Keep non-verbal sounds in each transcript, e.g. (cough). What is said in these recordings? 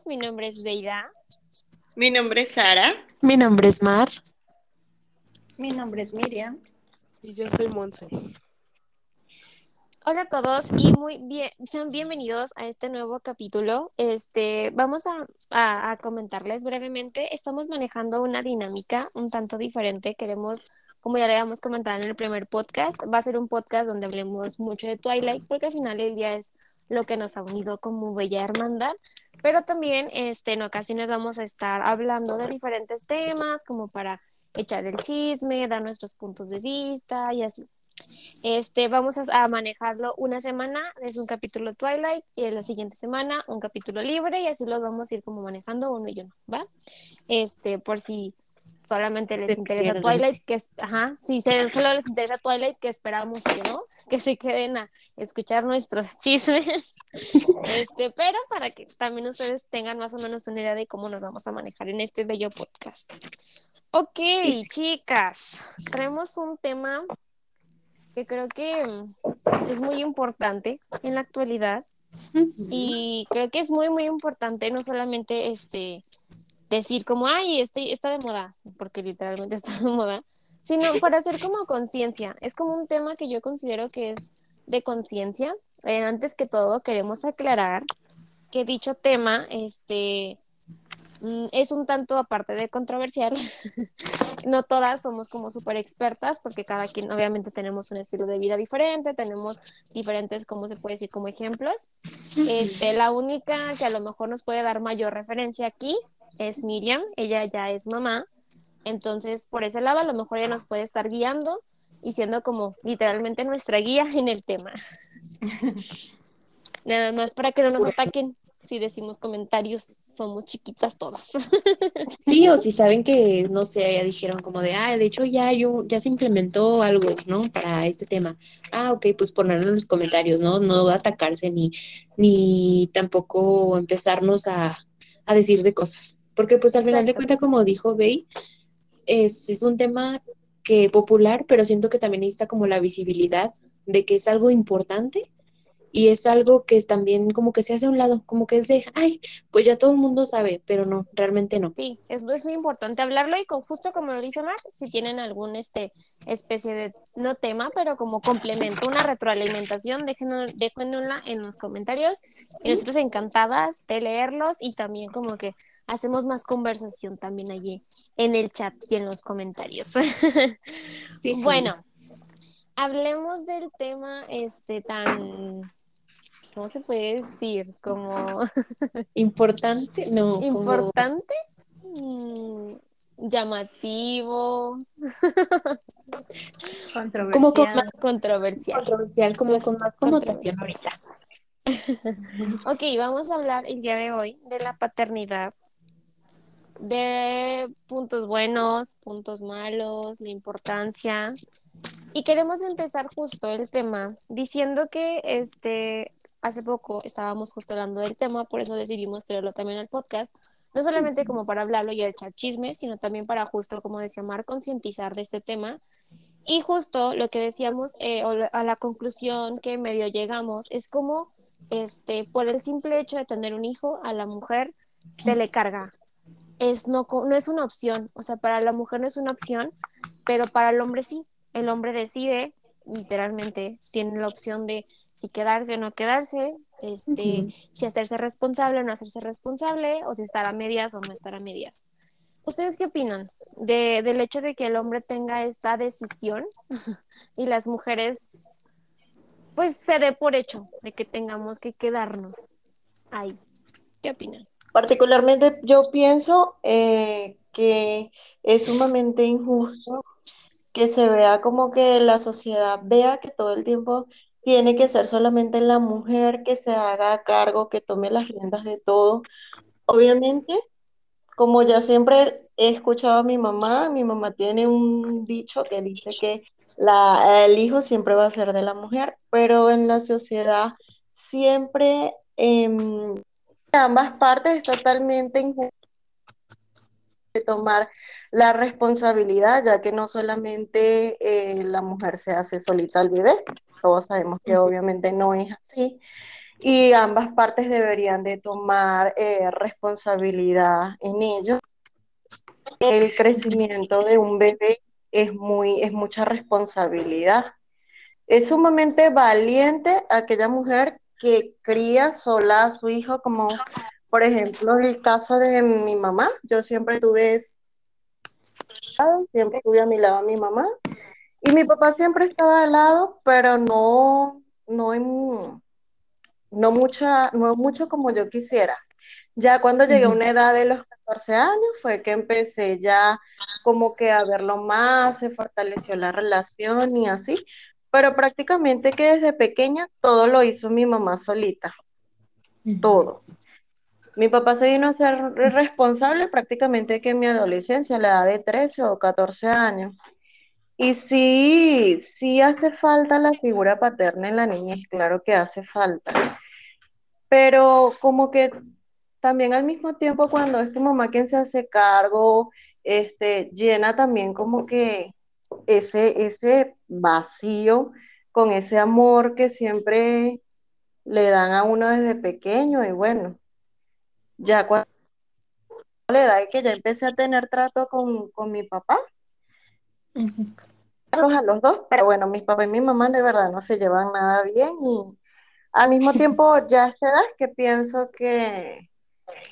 todos. Mi nombre es Deida. Mi nombre es Sara. Mi nombre es Mar. Mi nombre es Miriam. Y yo soy Monse. Hola a todos y muy bien, sean bienvenidos a este nuevo capítulo. Este, vamos a, a, a comentarles brevemente. Estamos manejando una dinámica un tanto diferente. Queremos, como ya le habíamos comentado en el primer podcast, va a ser un podcast donde hablemos mucho de Twilight, porque al final el día es lo que nos ha unido como bella hermandad, pero también este, en ocasiones vamos a estar hablando de diferentes temas, como para echar el chisme, dar nuestros puntos de vista y así. Este, vamos a, manejarlo una semana, es un capítulo Twilight, y en la siguiente semana un capítulo libre, y así los vamos a ir como manejando uno y uno, ¿va? Este, por si solamente les Se interesa pierden. Twilight, que es, ajá, se, solo les interesa Twilight, que esperamos que no, que se queden a escuchar nuestros (laughs) chismes, este, pero para que también ustedes tengan más o menos una idea de cómo nos vamos a manejar en este bello podcast. Ok, chicas, traemos un tema que creo que mm, es muy importante en la actualidad y creo que es muy muy importante no solamente este decir como ay este está de moda porque literalmente (laughs) está de moda sino para hacer como conciencia. Es como un tema que yo considero que es de conciencia. Eh, antes que todo queremos aclarar que dicho tema este mm, es un tanto aparte de controversial. (laughs) No todas somos como súper expertas porque cada quien obviamente tenemos un estilo de vida diferente, tenemos diferentes, como se puede decir, como ejemplos. Este, la única que a lo mejor nos puede dar mayor referencia aquí es Miriam, ella ya es mamá, entonces por ese lado a lo mejor ella nos puede estar guiando y siendo como literalmente nuestra guía en el tema. (laughs) Nada más para que no nos ataquen si decimos comentarios, somos chiquitas todas. (laughs) Sí, o si saben que, no sé, ya dijeron como de, ah, de hecho ya, yo, ya se implementó algo, ¿no? Para este tema. Ah, ok, pues ponerlo en los comentarios, ¿no? No atacarse ni, ni tampoco empezarnos a, a decir de cosas. Porque pues al final de cuentas, como dijo Bey, es, es un tema que popular, pero siento que también necesita como la visibilidad de que es algo importante y es algo que también como que se hace a un lado, como que es de, ay, pues ya todo el mundo sabe, pero no, realmente no. Sí, es, es muy importante hablarlo y con, justo como lo dice Mar, si tienen algún este especie de, no tema, pero como complemento, una retroalimentación, déjenlo, déjenla en los comentarios y nosotros encantadas de leerlos y también como que hacemos más conversación también allí en el chat y en los comentarios. (laughs) Sí, sí. Bueno, hablemos del tema este tan, ¿cómo se puede decir? Como (laughs) Importante, no, importante, mm, llamativo, (laughs) Controversial. Como con más controversial. controversial, como con más connotación ahorita. Ok, vamos a hablar el día de hoy de la paternidad, de puntos buenos, puntos malos, la importancia. Y queremos empezar justo el tema diciendo que este hace poco estábamos justo hablando del tema, por eso decidimos traerlo también al podcast, no solamente como para hablarlo y echar chismes, sino también para justo, como decía Mar, concientizar de este tema. Y justo lo que decíamos, eh, a la conclusión que medio llegamos, es como este, por el simple hecho de tener un hijo, a la mujer se le carga. Es no, no es una opción, o sea, para la mujer no es una opción, pero para el hombre sí. El hombre decide, literalmente, tiene la opción de si quedarse o no quedarse, este, si hacerse responsable o no hacerse responsable, o si estar a medias o no estar a medias. ¿Ustedes qué opinan de, del hecho de que el hombre tenga esta decisión (laughs) y las mujeres, pues, se dé por hecho de que tengamos que quedarnos ahí? ¿Qué opinan? Particularmente yo pienso eh, que es sumamente injusto que se vea como que la sociedad vea que todo el tiempo tiene que ser solamente la mujer que se haga cargo, que tome las riendas de todo. Obviamente, como ya siempre he escuchado a mi mamá, mi mamá tiene un dicho que dice que el hijo siempre va a ser de la mujer, pero en la sociedad siempre em, ambas partes es totalmente injusto de tomar la responsabilidad, ya que no solamente eh, la mujer se hace solita al bebé, todos sabemos que obviamente no es así. y ambas partes deberían de tomar eh, responsabilidad en ello. El crecimiento de un bebé es, muy, es mucha responsabilidad. Es sumamente valiente aquella mujer que cría sola a su hijo, como por ejemplo el caso de mi mamá. Yo siempre tuve, siempre tuve a mi lado a mi mamá y mi papá siempre estaba al lado, pero no, no en, no mucha, no mucho como yo quisiera. Ya cuando llegué a una edad de los 14 años fue que empecé ya como que a verlo más, se fortaleció la relación y así, pero prácticamente que desde pequeña todo lo hizo mi mamá solita, todo. Mi papá se vino a ser responsable prácticamente que en mi adolescencia, a la edad de 13 o 14 años. Y sí, sí hace falta la figura paterna en la niñez, claro que hace falta. Pero como que también al mismo tiempo cuando es tu mamá quien se hace cargo, este, llena también como que ese, ese vacío con ese amor que siempre le dan a uno desde pequeño y bueno, ya cuando la edad que ya empecé a tener trato con, mi papá, a los dos, pero bueno, mis papás y mi mamá de verdad no se llevan nada bien y al mismo (laughs) tiempo ya se da que pienso que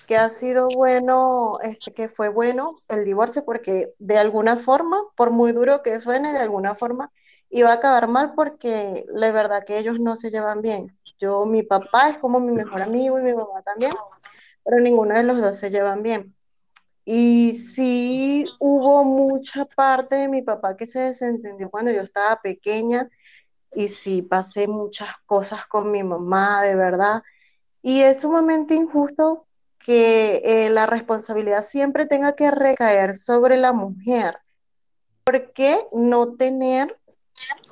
que ha sido bueno, este, que fue bueno el divorcio porque de alguna forma, por muy duro que suene, de alguna forma iba a acabar mal porque la verdad que ellos no se llevan bien. Yo, mi papá es como mi mejor amigo y mi mamá también, pero ninguno de los dos se llevan bien. Y sí hubo mucha parte de mi papá que se desentendió cuando yo estaba pequeña y sí pasé muchas cosas con mi mamá, de verdad. Y es sumamente injusto que eh, la responsabilidad siempre tenga que recaer sobre la mujer. ¿Por qué no tener,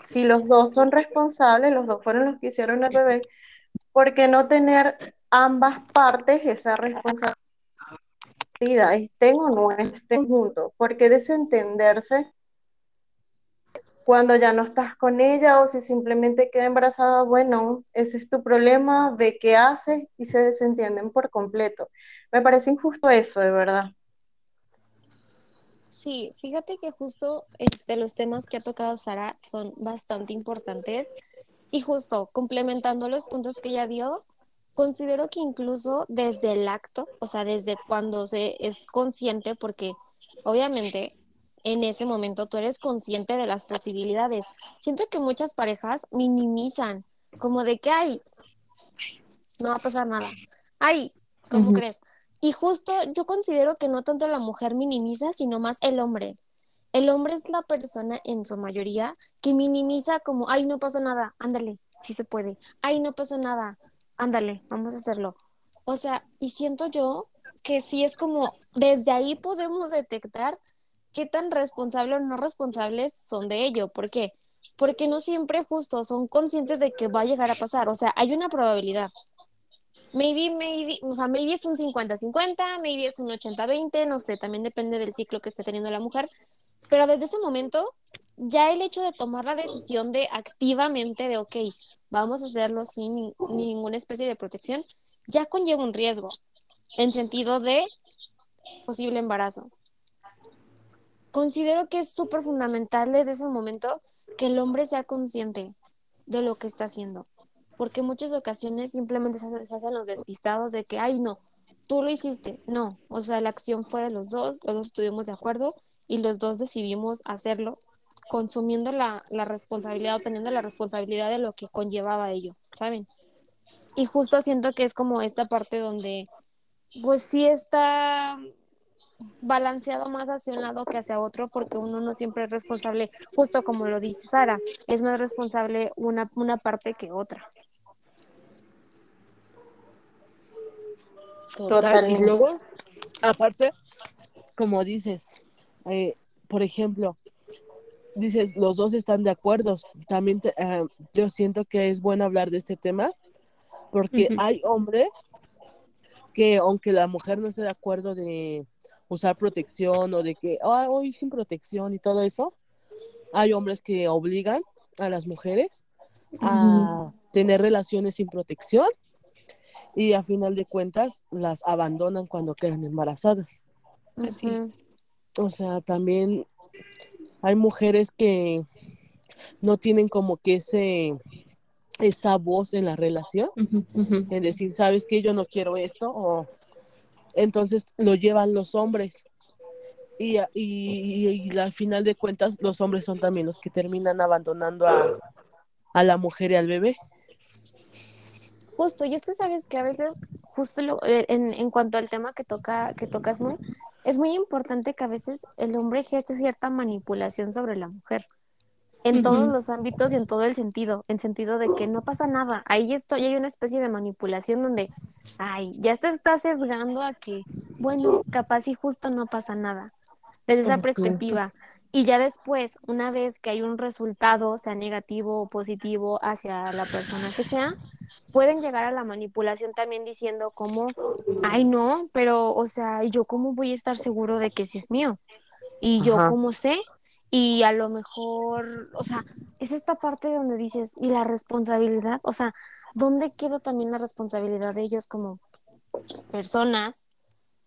si los dos son responsables, los dos fueron los que hicieron el bebé, ¿por qué no tener ambas partes esa responsabilidad? Estén o no estén juntos. ¿Por qué desentenderse cuando ya no estás con ella o si simplemente queda embarazada, bueno, ese es tu problema, ve qué haces y se desentienden por completo. Me parece injusto eso, de verdad. Sí, fíjate que justo este, los temas que ha tocado Sara son bastante importantes y justo complementando los puntos que ella dio, considero que incluso desde el acto, o sea, desde cuando se es consciente, porque obviamente en ese momento tú eres consciente de las posibilidades. Siento que muchas parejas minimizan, como de que, ay, no va a pasar nada. Ay, ¿cómo crees? Y justo yo considero que no tanto la mujer minimiza, sino más el hombre. El hombre es la persona en su mayoría que minimiza como, ay, no pasa nada, ándale, sí se puede. Ay, no pasa nada, ándale, vamos a hacerlo. O sea, y siento yo que sí es como, desde ahí podemos detectar qué tan responsable o no responsables son de ello. ¿Por qué? Porque no siempre justo son conscientes de que va a llegar a pasar. O sea, hay una probabilidad. Maybe, maybe, o sea, maybe es un 50-50, maybe es un 80-20, no sé, también depende del ciclo que esté teniendo la mujer. Pero desde ese momento, ya el hecho de tomar la decisión de activamente de, ok, vamos a hacerlo sin ninguna especie de protección, ya conlleva un riesgo en sentido de posible embarazo considero que es súper fundamental desde ese momento que el hombre sea consciente de lo que está haciendo, porque muchas ocasiones simplemente se, hacen los despistados de que, ay, no, tú lo hiciste, no, o sea, la acción fue de los dos, los dos estuvimos de acuerdo y los dos decidimos hacerlo consumiendo la, la responsabilidad o teniendo la responsabilidad de lo que conllevaba ello, ¿saben? Y justo siento que es como esta parte donde, pues sí está balanceado más hacia un lado que hacia otro porque uno no siempre es responsable, justo como lo dice Sara, es más responsable una, una parte que otra. Total. Y luego, aparte, como dices, eh, por ejemplo, dices, los dos están de acuerdo. También eh, yo siento que es bueno hablar de este tema porque hay hombres que aunque la mujer no esté de acuerdo de, usar protección o de que ah, hoy sin protección y todo eso, hay hombres que obligan a las mujeres a tener relaciones sin protección y a final de cuentas las abandonan cuando quedan embarazadas. Así es. O sea, también hay mujeres que no tienen como que ese esa voz en la relación, en decir, ¿sabes qué? Yo no quiero esto, o entonces lo llevan los hombres. Y, y, y- y al final de cuentas, los hombres son también los que terminan abandonando a, a la mujer y al bebé. Justo, y es que sabes que a veces, justo lo- eh, en, en cuanto al tema que toca, que tocas muy, es muy importante que a veces el hombre ejerce cierta manipulación sobre la mujer. En todos los ámbitos y en todo el sentido, en sentido de que no pasa nada. Ahí estoy, hay una especie de manipulación donde, ay, ya te estás sesgando a que, bueno, capaz y justo no pasa nada. Desde esa perspectiva. Y ya después, una vez que hay un resultado, sea negativo o positivo hacia la persona que sea, pueden llegar a la manipulación también diciendo como, ay no, pero, o sea, ¿yo cómo voy a estar seguro de que sí es mío? Y yo Ajá. cómo sé, y a lo mejor, o sea, es esta parte donde dices, ¿y la responsabilidad? O sea, ¿dónde queda también la responsabilidad de ellos como personas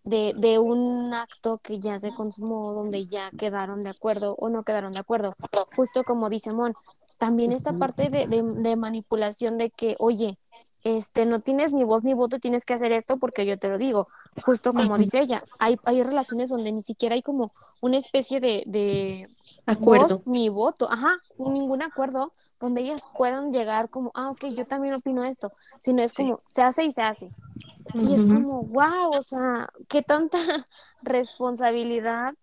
de, de un acto que ya se consumó, donde ya quedaron de acuerdo o no quedaron de acuerdo? Justo como dice Mon, también esta parte de, de, de manipulación de que, oye, este, no tienes ni voz ni voto, tienes que hacer esto porque yo te lo digo. Justo como dice ella, hay, hay relaciones donde ni siquiera hay como una especie de, de Acuerdo. voz ni voto, ajá, ningún acuerdo donde ellas puedan llegar como, ah, ok, yo también opino esto, sino es Sí. como, se hace y se hace. Y es como, wow, o sea, qué tanta (laughs) responsabilidad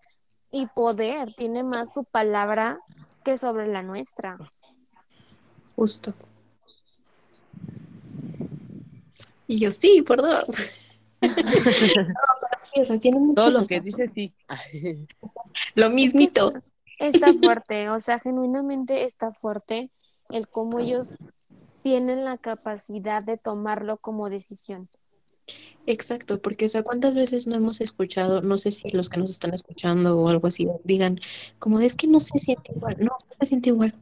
y poder tiene más su palabra que sobre la nuestra. Justo. Y yo, sí, por dos. (laughs) (laughs) No, pero sí, o sea, tiene mucha Todo lo razón. que dice sí. Lo Es que mismito. Está (laughs) fuerte, o sea, genuinamente está fuerte el cómo ellos tienen la capacidad de tomarlo como decisión. Exacto, porque, o sea, ¿cuántas veces no hemos escuchado, no sé si los que nos están escuchando o algo así, digan, como es que no se siente igual, no, no se siente igual.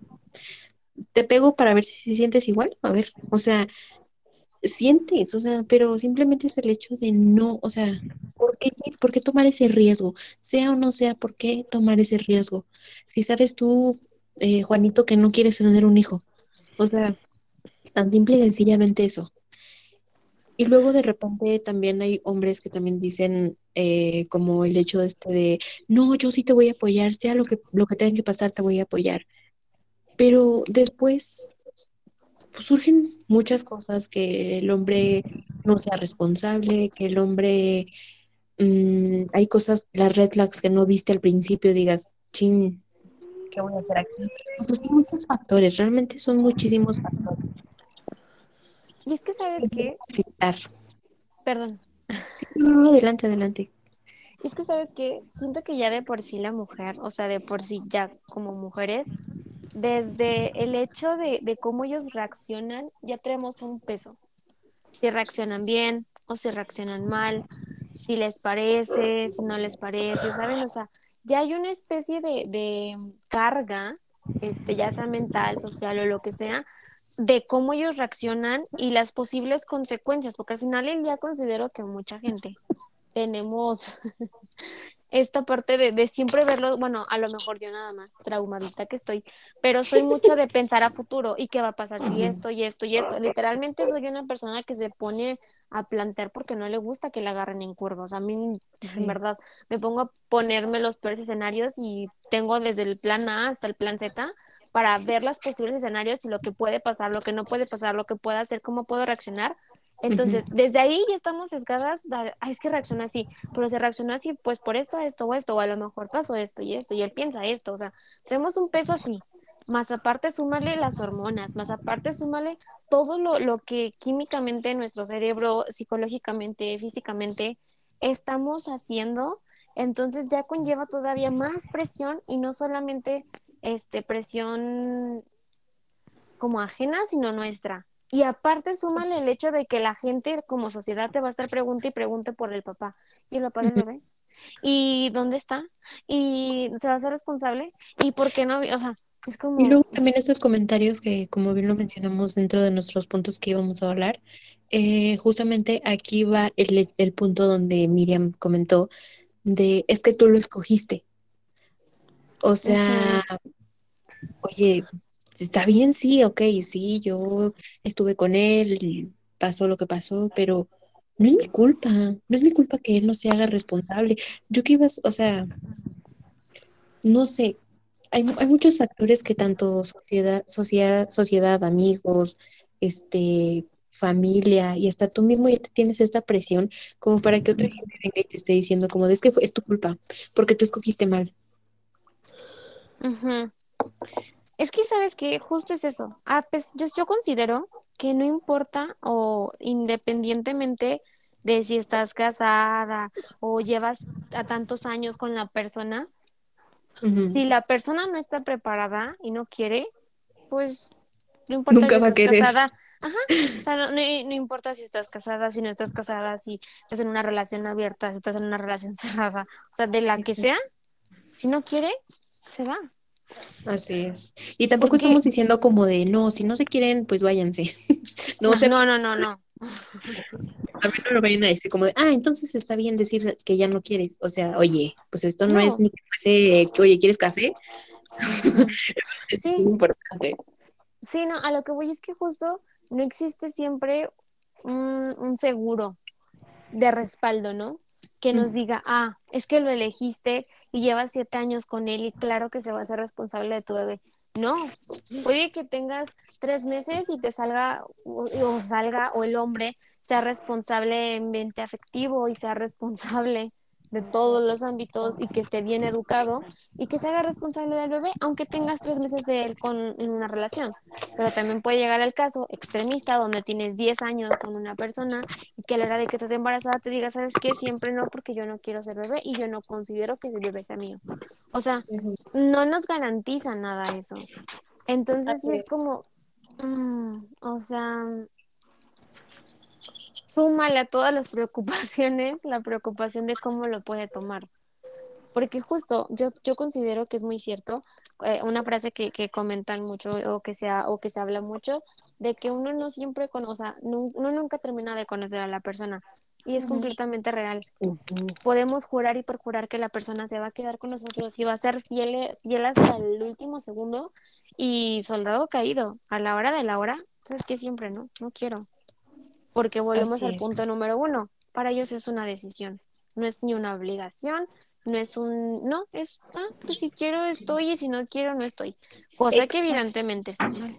Te pego para ver si se sientes igual, a ver, o sea, sientes, o sea, pero simplemente es el hecho de no, o sea, ¿por qué, por qué tomar ese riesgo? Sea o no sea, ¿por qué tomar ese riesgo? Si sabes tú, eh, Juanito, que no quieres tener un hijo, o sea, tan simple y sencillamente eso. Y luego de repente también hay hombres que también dicen eh, como el hecho de este de, no, yo sí te voy a apoyar, sea lo que, lo que tenga que pasar, te voy a apoyar. Pero después pues, surgen muchas cosas que el hombre no sea responsable, que el hombre, mm, hay cosas, las red flags que no viste al principio, digas, chin, ¿qué voy a hacer aquí? Sea, son muchos factores, realmente son muchísimos factores Y es que, ¿sabes que qué? afectar. Perdón. No, adelante, adelante. Y es que, ¿sabes qué? Siento que ya de por sí la mujer, o sea, de por sí ya como mujeres, desde el hecho de, de cómo ellos reaccionan, ya tenemos un peso. Si reaccionan bien o si reaccionan mal, si les parece, si no les parece, ¿saben? O sea, ya hay una especie de, de carga, este, ya sea mental, social o lo que sea, de cómo ellos reaccionan y las posibles consecuencias, porque al final día considero que mucha gente tenemos esta parte de, de siempre verlo, bueno, a lo mejor yo nada más traumadita que estoy, pero soy mucho de pensar a futuro y qué va a pasar si esto y esto y esto. Literalmente soy una persona que se pone a plantear porque no le gusta que la agarren en curva. O sea, a mí, Sí. en verdad, me pongo a ponerme los peores escenarios y tengo desde el plan A hasta el plan Z para ver los posibles escenarios y lo que puede pasar, lo que no puede pasar, lo que puede hacer, cómo puedo reaccionar. Entonces, desde ahí ya estamos sesgadas, da- "Ay, es que reacciona así, pero se reaccionó así, pues por esto, esto o esto, o a lo mejor pasó esto y esto, y él piensa esto, o sea, tenemos un peso así, más aparte súmale las hormonas, más aparte súmale todo lo, lo que químicamente nuestro cerebro, psicológicamente, físicamente, estamos haciendo, entonces ya conlleva todavía más presión y no solamente este, presión como ajena, sino nuestra. Y aparte, súmale el hecho de que la gente como sociedad te va a estar pregunte y pregunte por el papá. ¿Y el papá del Ujú. bebé? ¿Y dónde está? ¿Y se va a hacer responsable? ¿Y por qué no? O sea, es como... Y luego también estos comentarios que, como bien lo mencionamos dentro de nuestros puntos que íbamos a hablar, eh, justamente aquí va el, el punto donde Miriam comentó de es que tú lo escogiste. O sea, oye, está bien, sí, ok, sí, yo estuve con él, y pasó lo que pasó, pero no es mi culpa, no es mi culpa que él no se haga responsable. Yo que ibas, o sea, no sé, hay, hay muchos factores que tanto sociedad, sociedad, sociedad, amigos, este, familia y hasta tú mismo ya te tienes esta presión como para que otra gente venga y te esté diciendo como de es que fue, es tu culpa, porque tú escogiste mal. Ujú. Es que sabes que justo es eso. Ah, pues yo, yo considero que no importa o independientemente de si estás casada o llevas a tantos años con la persona, si la persona no está preparada y no quiere, pues no importa Nunca si va estás casada. (laughs) Ajá, o sea, no, no- no importa si estás casada, si no estás casada, si estás en una relación abierta, si estás en una relación (laughs) cerrada, o sea, de la que sea, si no quiere, se va. Así es. Y tampoco Porque- estamos diciendo como de, no, si no se quieren, pues váyanse. (laughs) No, o sea, no, no, no, no. (laughs) a mí no lo vayan a decir como de, ah, entonces está bien decir que ya no quieres. O sea, oye, pues esto no, No. es ni que fuese que, oye, ¿quieres café? (laughs) Es Sí. muy importante. Sí, no, a lo que voy es que justo no existe siempre un, un seguro de respaldo, ¿no? Que nos diga, ah, es que lo elegiste y llevas siete años con él y claro que se va a hacer responsable de tu bebé. No, puede que tengas tres meses y te salga o, o salga o el hombre sea responsable en mente afectivo y sea responsable de todos los ámbitos y que esté bien educado y que se haga responsable del bebé, aunque tengas tres meses de él con, en una relación. Pero también puede llegar el caso extremista donde tienes 10 años con una persona y que a la edad de que estés embarazada te diga, ¿sabes qué? Siempre no, porque yo no quiero ser bebé y yo no considero que el bebé sea mío. O sea, no nos garantiza nada eso. Entonces sí es. como, mm, o sea, súmale a todas las preocupaciones la preocupación de cómo lo puede tomar. Porque justo yo, yo considero que es muy cierto, eh, una frase que, que comentan mucho o que, se ha- o que se habla mucho, de que uno no siempre conoce, o sea, nu- uno nunca termina de conocer a la persona. Y es completamente real. Podemos jurar y perjurar que la persona se va a quedar con nosotros y va a ser fiel, fiel hasta el último segundo. Y soldado caído, a la hora de la hora, ¿sabes qué? Siempre no, no quiero. Porque volvemos Así al punto es. número uno. Para ellos es una decisión, no es ni una obligación, no es un, no, es, ah, pues si quiero estoy y si no quiero no estoy. Cosa que Exacto. evidentemente está mal.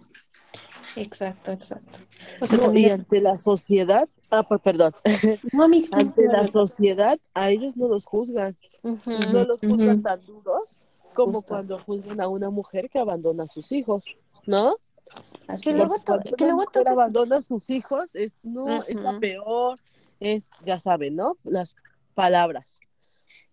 Exacto, exacto. O sea, No, y ante la sociedad, ah, per- perdón, (laughs) no, ante no, la no. sociedad a ellos no los juzgan, no los juzgan tan duros como Justo. cuando juzgan a una mujer que abandona a sus hijos, ¿no? Así Que luego es. que luego mujer abandona a sus hijos, es no, es la peor, es, ya saben, ¿no? Las palabras.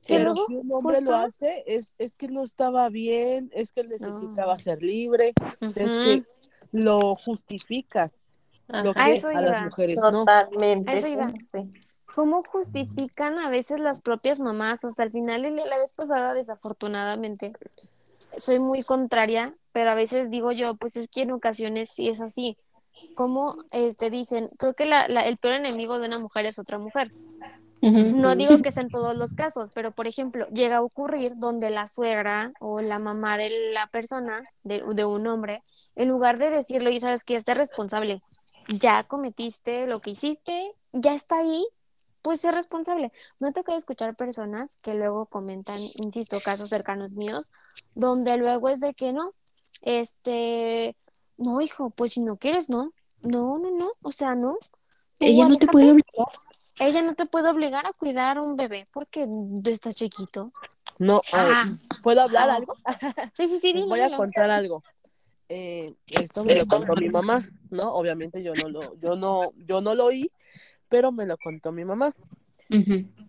Que Pero luego, si un hombre lo justo- hace, es, es que no estaba bien, es que él necesitaba No. ser libre, es Ujú. que lo justifica, lo. A que eso a las mujeres no. Totalmente. A eso iba. sí. ¿Cómo justifican a veces las propias mamás? Hasta el final la vez pasada, desafortunadamente, soy muy contraria, pero a veces digo yo, pues es que en ocasiones sí es así. Como este, dicen, creo que la, la- el peor enemigo de una mujer es otra mujer. No digo que sea en (laughs) todos los casos, pero por ejemplo, llega a ocurrir donde la suegra o la mamá de la persona, de, de un hombre, en lugar de decirlo, y sabes que ya responsable, ya cometiste lo que hiciste, ya está ahí, pues ser responsable. Me ha tocado escuchar personas que luego comentan, insisto, casos cercanos míos, donde luego es de que no, este, no, hijo, pues si no quieres, no, no, no, no, o sea, no. Ella no te puede obligar. Ella no te puede obligar a cuidar a un bebé porque estás chiquito. No, Ah. ¿puedo hablar Ah. algo? (laughs) Sí, sí, sí, dime, voy a contar algo. Eh, esto me lo contó mi mamá, ¿no? Obviamente yo no lo, yo no, yo no lo oí, pero me lo contó mi mamá.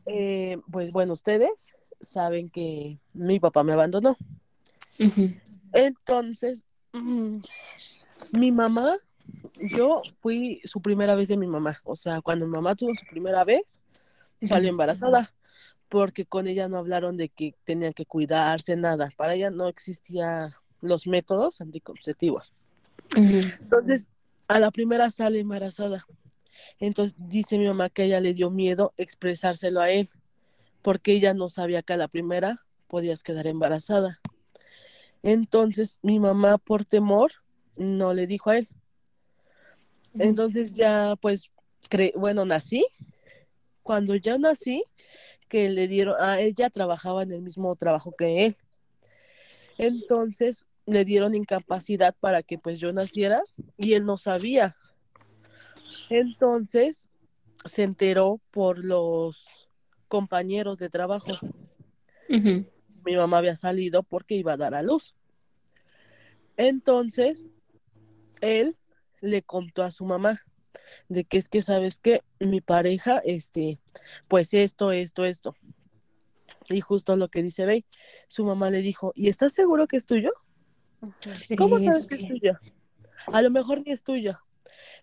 Eh, pues bueno, ustedes saben que mi papá me abandonó. Entonces, mm, mi mamá, yo fui su primera vez de mi mamá. O sea, cuando mi mamá tuvo su primera vez, salió embarazada, porque con ella no hablaron de que tenían que cuidarse, nada. Para ella no existían los métodos anticonceptivos. Entonces, a la primera sale embarazada. Entonces dice mi mamá que a ella le dio miedo expresárselo a él, porque ella no sabía que a la primera podías quedar embarazada. Entonces mi mamá por temor no le dijo a él. Entonces ya pues, cre bueno, nací. Cuando ya nací, que le dieron, a ella trabajaba en el mismo trabajo que él. Entonces le dieron incapacidad para que pues yo naciera y él no sabía. Entonces se enteró por los compañeros de trabajo. Mi mamá había salido porque iba a dar a luz. Entonces él le contó a su mamá de que es que sabes que mi pareja, este, pues esto, esto, esto. Y justo lo que dice Bey, su mamá le dijo, ¿y estás seguro que es tuyo? Sí, ¿Cómo sabes es que es tuyo? A lo mejor ni es tuyo.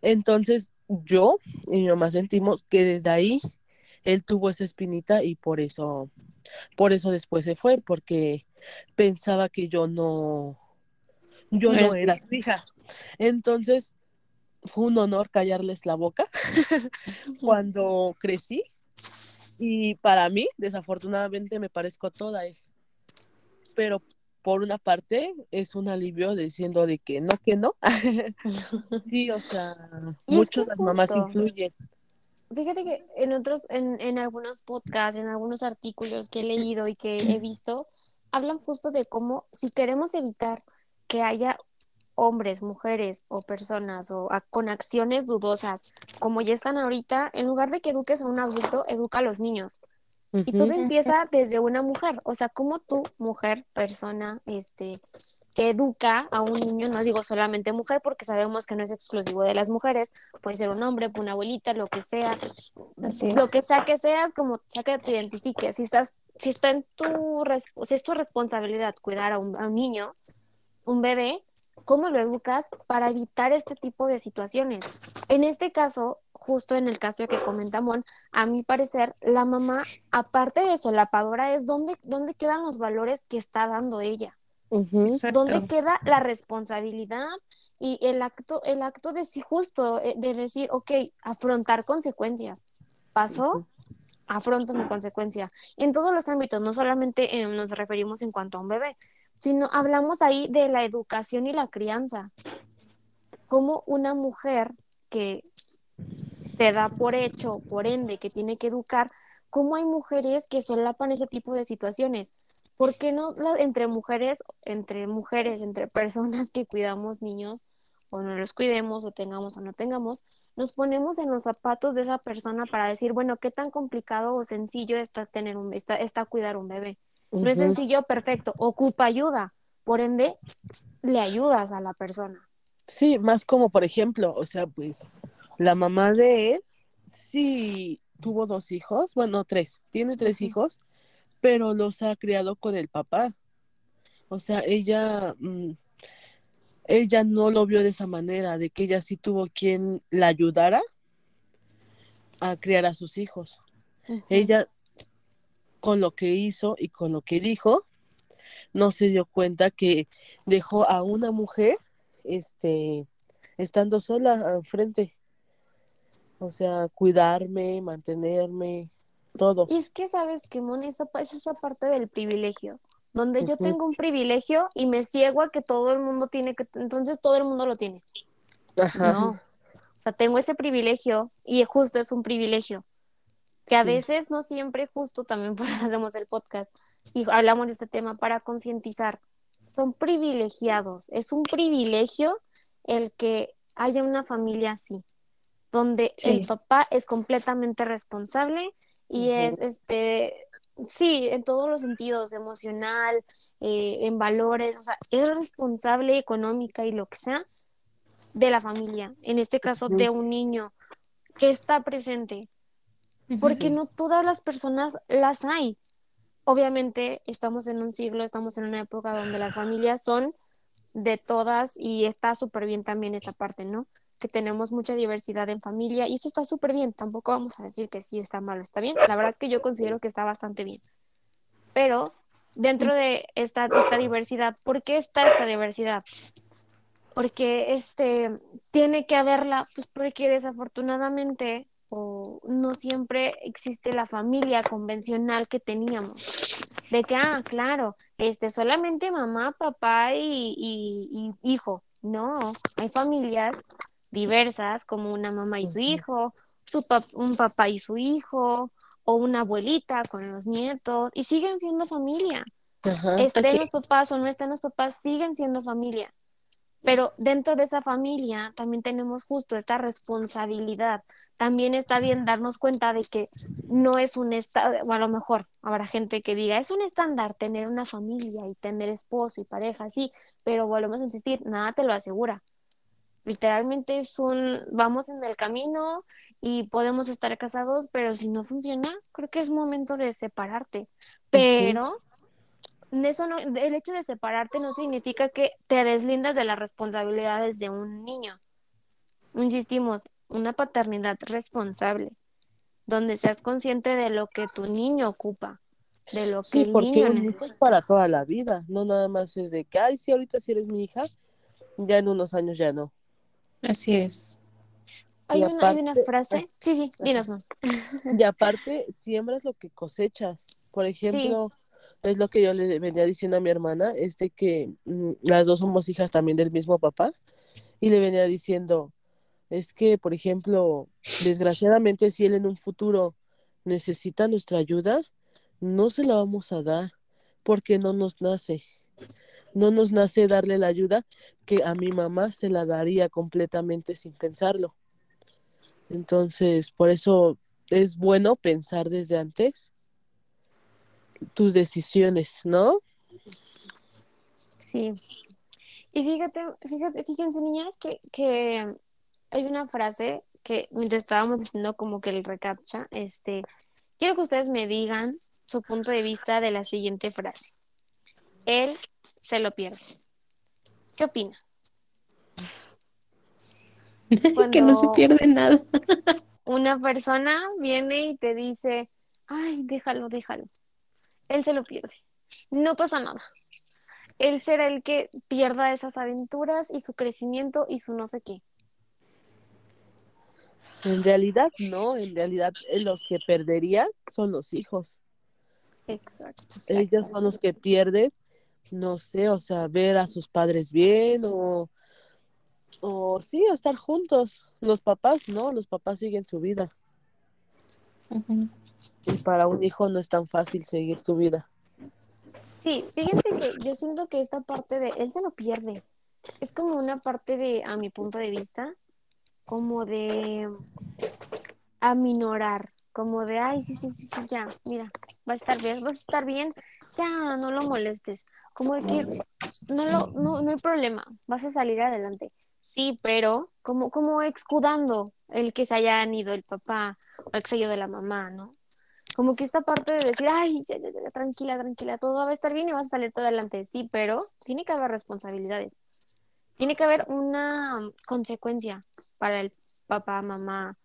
Entonces yo y mi mamá sentimos que desde ahí él tuvo esa espinita y por eso, por eso después se fue, porque pensaba que yo no, yo No era su hija. Entonces fue un honor callarles la boca (laughs) cuando crecí y para mí, desafortunadamente, me parezco a toda él. Pero por una parte es un alivio diciendo de que no, que no. (laughs) (laughs) sí, o sea, las mamás influyen. Fíjate que en otros, en, en algunos podcasts, en algunos artículos que he leído y que he visto, hablan justo de cómo si queremos evitar que haya hombres, mujeres o personas o a- con acciones dudosas, como ya están ahorita, en lugar de que eduques a un adulto, educa a los niños. Y Ujú. todo empieza desde una mujer, o sea, como tú, mujer, persona, este, que educa a un niño, no digo solamente mujer, porque sabemos que no es exclusivo de las mujeres, puede ser un hombre, una abuelita, lo que sea, lo que sea que seas, como sea que te identifiques, si estás, si está en tu, si es tu responsabilidad cuidar a un, a un niño, un bebé, ¿cómo lo educas para evitar este tipo de situaciones? En este caso, justo en el caso que comenta Mon, a mi parecer, la mamá, aparte de solapadora, es dónde, dónde quedan los valores que está dando ella. ¿Dónde queda la responsabilidad y el acto, el acto de sí justo, eh, de decir, ok, afrontar consecuencias? ¿Pasó? Afronto mi consecuencia. En todos los ámbitos, no solamente eh, nos referimos en cuanto a un bebé, sino hablamos ahí de la educación y la crianza. Como una mujer que se da por hecho, por ende, que tiene que educar, cómo hay mujeres que solapan ese tipo de situaciones. ¿Por qué no entre mujeres, entre mujeres, entre personas que cuidamos niños, o no los cuidemos, o tengamos o no tengamos, nos ponemos en los zapatos de esa persona para decir, bueno, qué tan complicado o sencillo está tener un, está, está cuidar un bebé? No es sencillo, perfecto, ocupa ayuda, por ende, le ayudas a la persona. Sí, más como por ejemplo, o sea, pues la mamá de él sí tuvo dos hijos, bueno, tres, tiene tres hijos, pero los ha criado con el papá. O sea, ella, mm, ella no lo vio de esa manera, de que ella sí tuvo quien la ayudara a criar a sus hijos. Ella, con lo que hizo y con lo que dijo, no se dio cuenta que dejó a una mujer, este, estando sola al frente. O sea, cuidarme, mantenerme, todo. Y es que sabes que, Mon, esa, es esa parte del privilegio, donde yo tengo un privilegio y me ciego a que todo el mundo tiene que, entonces todo el mundo lo tiene. Ajá. No. O sea, tengo ese privilegio y justo es un privilegio. Que a Sí. veces no siempre justo, también (laughs) por hacemos el podcast y hablamos de este tema para concientizar. Son privilegiados. Es un privilegio el que haya una familia así, donde Sí. el papá es completamente responsable y es, este, sí, en todos los sentidos, emocional, eh, en valores, o sea, es responsable económica y lo que sea de la familia, en este caso de un niño que está presente, porque Sí. no todas las personas las hay. Obviamente estamos en un siglo, estamos en una época donde las familias son de todas y está súper bien también esta parte, ¿no? Que tenemos mucha diversidad en familia y eso está súper bien, tampoco vamos a decir que sí está malo, está bien. La verdad es que yo considero que está bastante bien. Pero dentro de esta, esta diversidad, ¿por qué está esta diversidad? porque este tiene que haberla, pues porque desafortunadamente o no siempre existe la familia convencional que teníamos. De que, ah, claro, este, solamente mamá, papá y, y- y hijo. No, hay familias diversas como una mamá y su hijo, su pap- un papá y su hijo, o una abuelita con los nietos, y siguen siendo familia. Ajá. Estén así los papás o no estén los papás, siguen siendo familia. Pero dentro de esa familia también tenemos justo esta responsabilidad. También está bien darnos cuenta de que no es un estado, o a lo mejor habrá gente que diga, es un estándar tener una familia y tener esposo y pareja, sí, pero volvemos a insistir, nada te lo asegura. Literalmente es un, vamos en el camino y podemos estar casados, pero si no funciona, creo que es momento de separarte. Pero eso no, el hecho de separarte no significa que te deslindas de las responsabilidades de un niño. Insistimos, una paternidad responsable, donde seas consciente de lo que tu niño ocupa, de lo que Sí, el porque niño un hijo es necesita. para toda la vida, no nada más es de que, ay, sí, ahorita sí eres mi hija, ya en unos años ya no. Así es. Hay una, hay una aparte- frase, sí, sí, dinos más. Y aparte, siembras lo que cosechas. Por ejemplo, es lo que yo le venía diciendo a mi hermana, es de que mm, las dos somos hijas también del mismo papá, y le venía diciendo, es que, por ejemplo, desgraciadamente si él en un futuro necesita nuestra ayuda, no se la vamos a dar, porque no nos nace. No nos nace darle la ayuda que a mi mamá se la daría completamente sin pensarlo. Entonces, por eso es bueno pensar desde antes tus decisiones, ¿no? Sí. Y fíjate, fíjate, fíjense, niñas, que, que hay una frase que mientras estábamos haciendo como que el recaptcha, este, quiero que ustedes me digan su punto de vista de la siguiente frase. Él se lo pierde. ¿Qué opina? (laughs) que no se pierde nada. Una persona viene y te dice, ay, déjalo, déjalo. Él se lo pierde. No pasa nada. Él será el que pierda esas aventuras y su crecimiento y su no sé qué. En realidad no, en realidad eh, los que perderían son los hijos. Exacto. Ellos son los que pierden, no sé, o sea, ver a sus padres bien o, o sí, o estar juntos. Los papás, no, los papás siguen su vida. Y para un hijo no es tan fácil seguir su vida. Sí, fíjense que yo siento que esta parte de él se lo pierde. Es como una parte de, a mi punto de vista, como de aminorar, como de, ay, sí, sí, sí, sí, ya, mira, va a estar bien, vas a estar bien, ya, no lo molestes. Como de que no, lo, no, no hay problema, vas a salir adelante. Sí, pero como, como excudando el que se hayan ido el papá o el que se haya ido la mamá, ¿no? Como que esta parte de decir, ay, ya, ya, ya, tranquila, tranquila, todo va a estar bien y vas a salir todo adelante. Sí, pero tiene que haber responsabilidades. Tiene que haber una consecuencia para el papá, mamá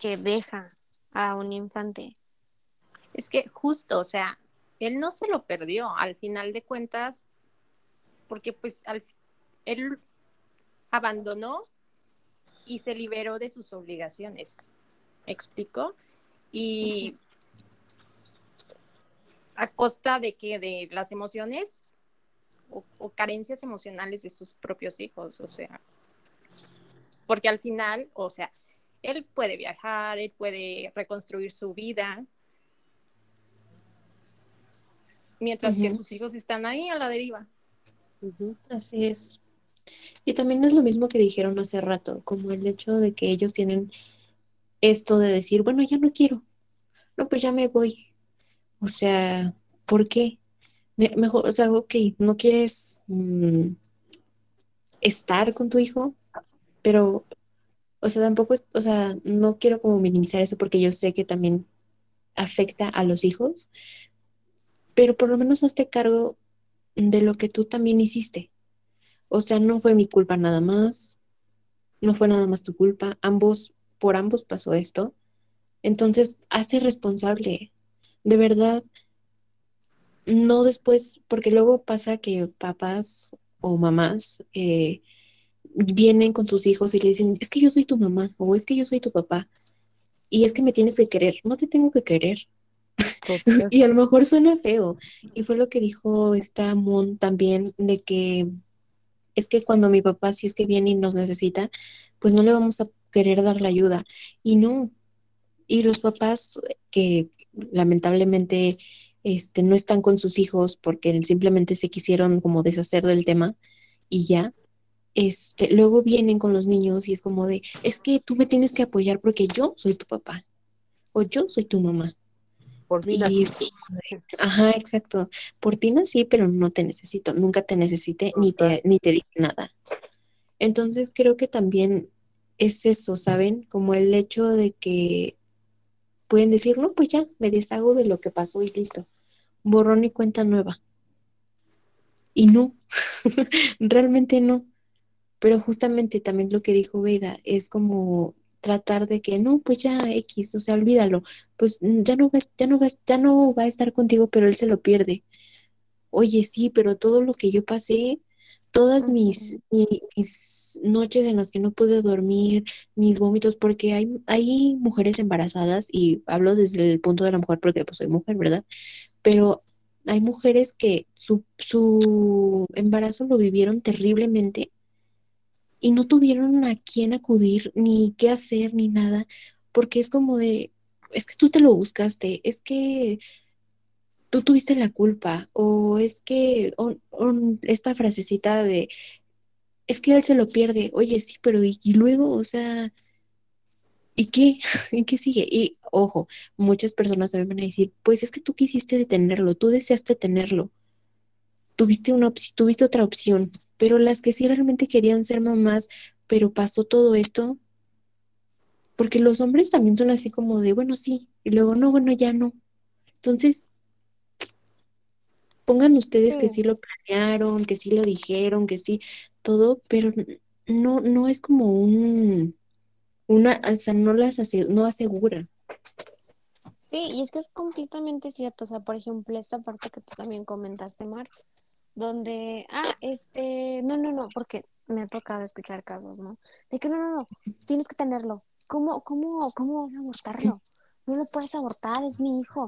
que deja a un infante. Es que justo, o sea, él no se lo perdió al final de cuentas, porque pues al, él abandonó y se liberó de sus obligaciones. ¿Me explico? Y a costa de que de las emociones o, o carencias emocionales de sus propios hijos, o sea, porque al final, o sea, él puede viajar, él puede reconstruir su vida, mientras que sus hijos están ahí a la deriva. Así es. Y también es lo mismo que dijeron hace rato, como el hecho de que ellos tienen esto de decir, bueno, ya no quiero, no, pues ya me voy. O sea, ¿por qué? Me- mejor, o sea, ok, no quieres mm, estar con tu hijo, pero, o sea, tampoco, es- o sea, no quiero como minimizar eso porque yo sé que también afecta a los hijos, pero por lo menos hazte cargo de lo que tú también hiciste. O sea, no fue mi culpa nada más, no fue nada más tu culpa, ambos, por ambos pasó esto. Entonces, hazte responsable. De verdad, no después, porque luego pasa que papás o mamás eh, vienen con sus hijos y le dicen, es que yo soy tu mamá o es que yo soy tu papá y es que me tienes que querer, no te tengo que querer. Y a lo mejor suena feo. Y fue lo que dijo esta Mon también, de que es que cuando mi papá, si es que viene y nos necesita, pues no le vamos a querer dar la ayuda. Y no. Y los papás que lamentablemente este, no están con sus hijos porque simplemente se quisieron como deshacer del tema y ya, este, luego vienen con los niños y es como de, es que tú me tienes que apoyar porque yo soy tu papá o yo soy tu mamá. Por fin. Y sí, ajá, exacto. Por ti nací, pero no te necesito, nunca te necesité ni te, ni te dije nada. Entonces creo que también es eso, ¿saben? Como el hecho de que pueden decir, no, pues ya, me deshago de lo que pasó y listo. Borrón y cuenta nueva. Y no, (laughs) realmente no. Pero justamente también lo que dijo Veda es como tratar de que no, pues ya X, o sea, olvídalo, pues mm, ya no va, ya no va, ya no va a estar contigo, pero él se lo pierde. Oye, sí, pero todo lo que yo pasé, todas mis, mis, noches en las que no pude dormir, mis vómitos, porque hay, hay mujeres embarazadas, y hablo desde el punto de la mujer porque pues soy mujer, ¿verdad? Pero hay mujeres que su, su embarazo lo vivieron terriblemente y no tuvieron a quién acudir, ni qué hacer, ni nada, porque es como de, es que tú te lo buscaste, es que tú tuviste la culpa, o es que esta frasecita de, es que él se lo pierde, oye, sí, pero y, luego, o sea, ¿y qué? (laughs) ¿Y qué sigue? Y ojo, muchas personas también van a decir, pues es que tú quisiste detenerlo, tú deseaste tenerlo, tuviste, una tuviste otra opción, pero las que sí realmente querían ser mamás, pero pasó todo esto, porque los hombres también son así como de, bueno, sí, y luego, no, bueno, ya no. Entonces, pongan ustedes que sí lo planearon, que sí lo dijeron, que sí, todo, pero no, no es como un, una, o sea, no las no asegura. Sí, y es que es completamente cierto, o sea, por ejemplo, esta parte que tú también comentaste, Mar, donde, ah, este, no, no, no, porque me ha tocado escuchar casos, ¿no? De que no, no, no, tienes que tenerlo. ¿Cómo, cómo, cómo vas a abortarlo? No lo puedes abortar, es mi hijo.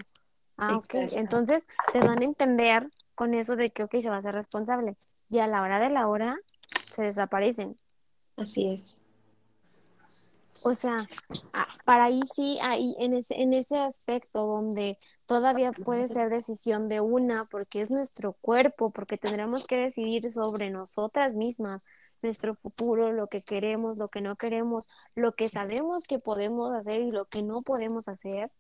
Ah, ok. Entonces te dan a entender con eso de que, ok, se va a ser responsable. Y a la hora de la hora se desaparecen. Así es. O sea, para ahí sí, ahí en ese, en ese aspecto donde todavía puede ser decisión de una, porque es nuestro cuerpo, porque tendremos que decidir sobre nosotras mismas, nuestro futuro, lo que queremos, lo que no queremos, lo que sabemos que podemos hacer y lo que no podemos hacer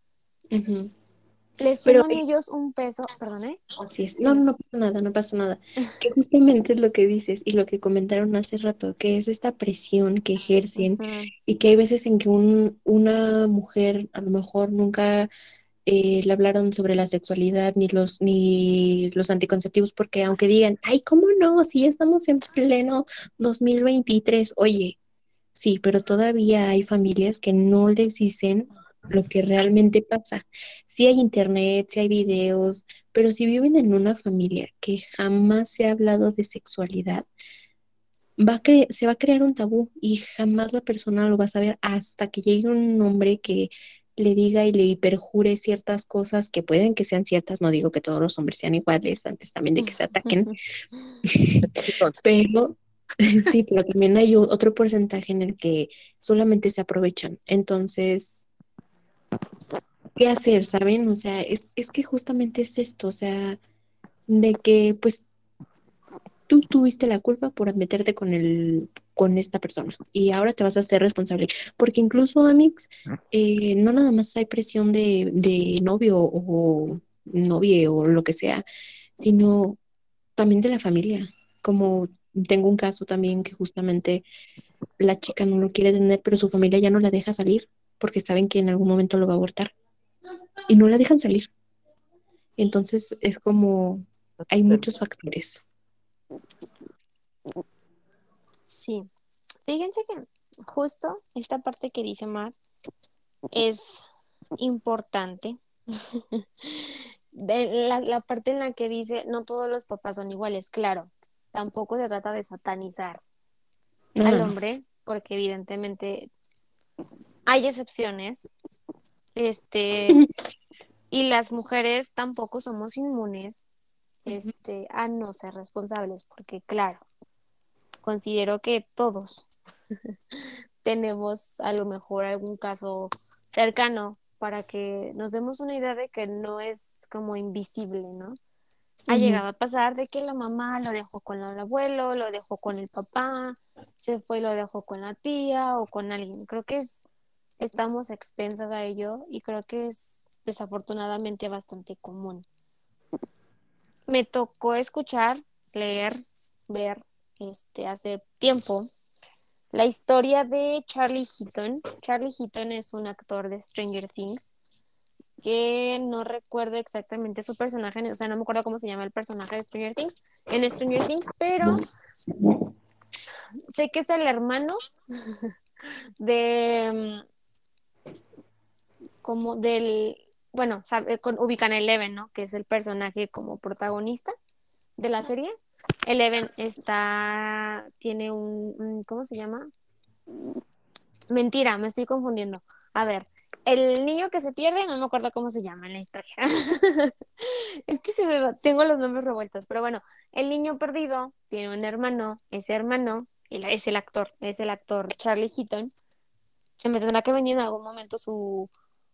les suman eh, ellos un peso, perdón, ¿eh? Así es. No, no pasa nada, no pasa nada. (laughs) Que justamente es lo que dices y lo que comentaron hace rato, que es esta presión que ejercen y que hay veces en que un, una mujer a lo mejor nunca eh, le hablaron sobre la sexualidad ni los, ni los anticonceptivos, porque aunque digan, ay, ¿cómo no? Si estamos en pleno 2023, oye, sí, pero todavía hay familias que no les dicen lo que realmente pasa. Sí hay internet, sí hay videos, pero si viven en una familia que jamás se ha hablado de sexualidad, va a se va a crear un tabú y jamás la persona lo va a saber hasta que llegue un hombre que le diga y le hiperjure ciertas cosas que pueden que sean ciertas, no digo que todos los hombres sean iguales antes también de que se ataquen, (laughs) (laughs) pero (laughs) sí, pero también hay otro porcentaje en el que solamente se aprovechan. Entonces, qué hacer, ¿saben? O sea, es, es que justamente es esto, o sea, de que pues tú tuviste la culpa por meterte con el con esta persona y ahora te vas a hacer responsable. Porque incluso Amix eh, no nada más hay presión de, de novio o novia o lo que sea sino también de la familia. Como tengo un caso también que justamente la chica no lo quiere tener pero su familia ya no la deja salir porque saben que en algún momento lo va a abortar y no la dejan salir. Entonces es como, hay muchos factores. Sí, fíjense que justo esta parte que dice Mar es importante. De la, la parte en la que dice no todos los papás son iguales, claro, tampoco se trata de satanizar al hombre, porque evidentemente hay excepciones. Este, (laughs) y las mujeres tampoco somos inmunes este, a no ser responsables, porque claro, considero que todos (laughs) tenemos a lo mejor algún caso cercano para que nos demos una idea de que no es como invisible, ¿no? Ha llegado a pasar de que la mamá lo dejó con el abuelo, lo dejó con el papá, se fue y lo dejó con la tía o con alguien. Creo que es, estamos expensas a ello y creo que es desafortunadamente bastante común. Me tocó escuchar, leer, ver, este, hace tiempo la historia de Charlie Heaton. Charlie Heaton es un actor de Stranger Things que no recuerdo exactamente su personaje, o sea, no me acuerdo cómo se llama el personaje de Stranger Things, en Stranger Things, pero sé que es el hermano (laughs) de como del bueno, sabe, con, ubican a Eleven, ¿no? Que es el personaje como protagonista de la serie. Eleven está, tiene un, ¿cómo se llama? Mentira, me estoy confundiendo. A ver, el niño que se pierde, no me acuerdo cómo se llama en la historia. (laughs) es que se me va- tengo los nombres revueltos, pero bueno, el niño perdido tiene un hermano, ese hermano es el actor, es el actor Charlie Heaton. Se me tendrá que venir en algún momento su,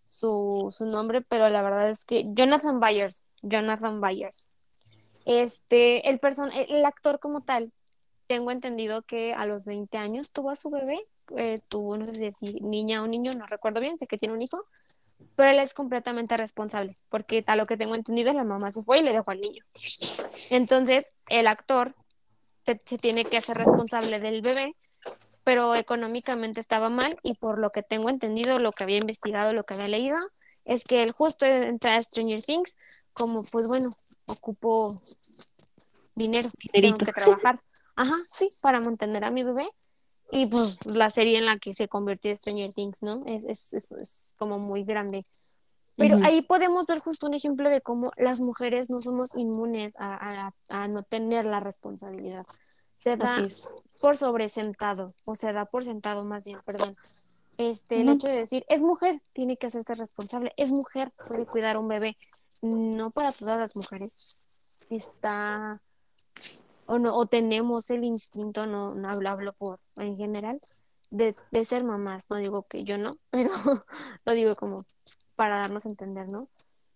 su, su nombre, pero la verdad es que Jonathan Byers, Jonathan Byers. Este, el person el actor como tal, tengo entendido que a los 20 años tuvo a su bebé, eh, tuvo, no sé si niña o niño, no recuerdo bien, sé que tiene un hijo, pero él es completamente responsable, porque a lo que tengo entendido, la mamá se fue y le dejó al niño. Entonces, el actor se tiene que hacer responsable del bebé, pero económicamente estaba mal y por lo que tengo entendido, lo que había investigado, lo que había leído, es que él justo entra a Stranger Things como, pues bueno, ocupo dinero, Dinerito. tengo que trabajar. Ajá, sí, para mantener a mi bebé. Y pues la serie en la que se convirtió Stranger Things, ¿no? Es, es, es, es como muy grande. Pero ahí podemos ver justo un ejemplo de cómo las mujeres no somos inmunes a, a- a no tener la responsabilidad. Se da Así es. por sobresentado, o se da por sentado más bien, perdón. Este, el hecho de decir, es mujer, tiene que hacerse responsable, es mujer, puede cuidar a un bebé. No para todas las mujeres. Está, o no, o tenemos el instinto, no, no hablo, hablo por en general, de, de ser mamás. No digo que yo no, (laughs) pero lo digo como para darnos a entender, ¿no?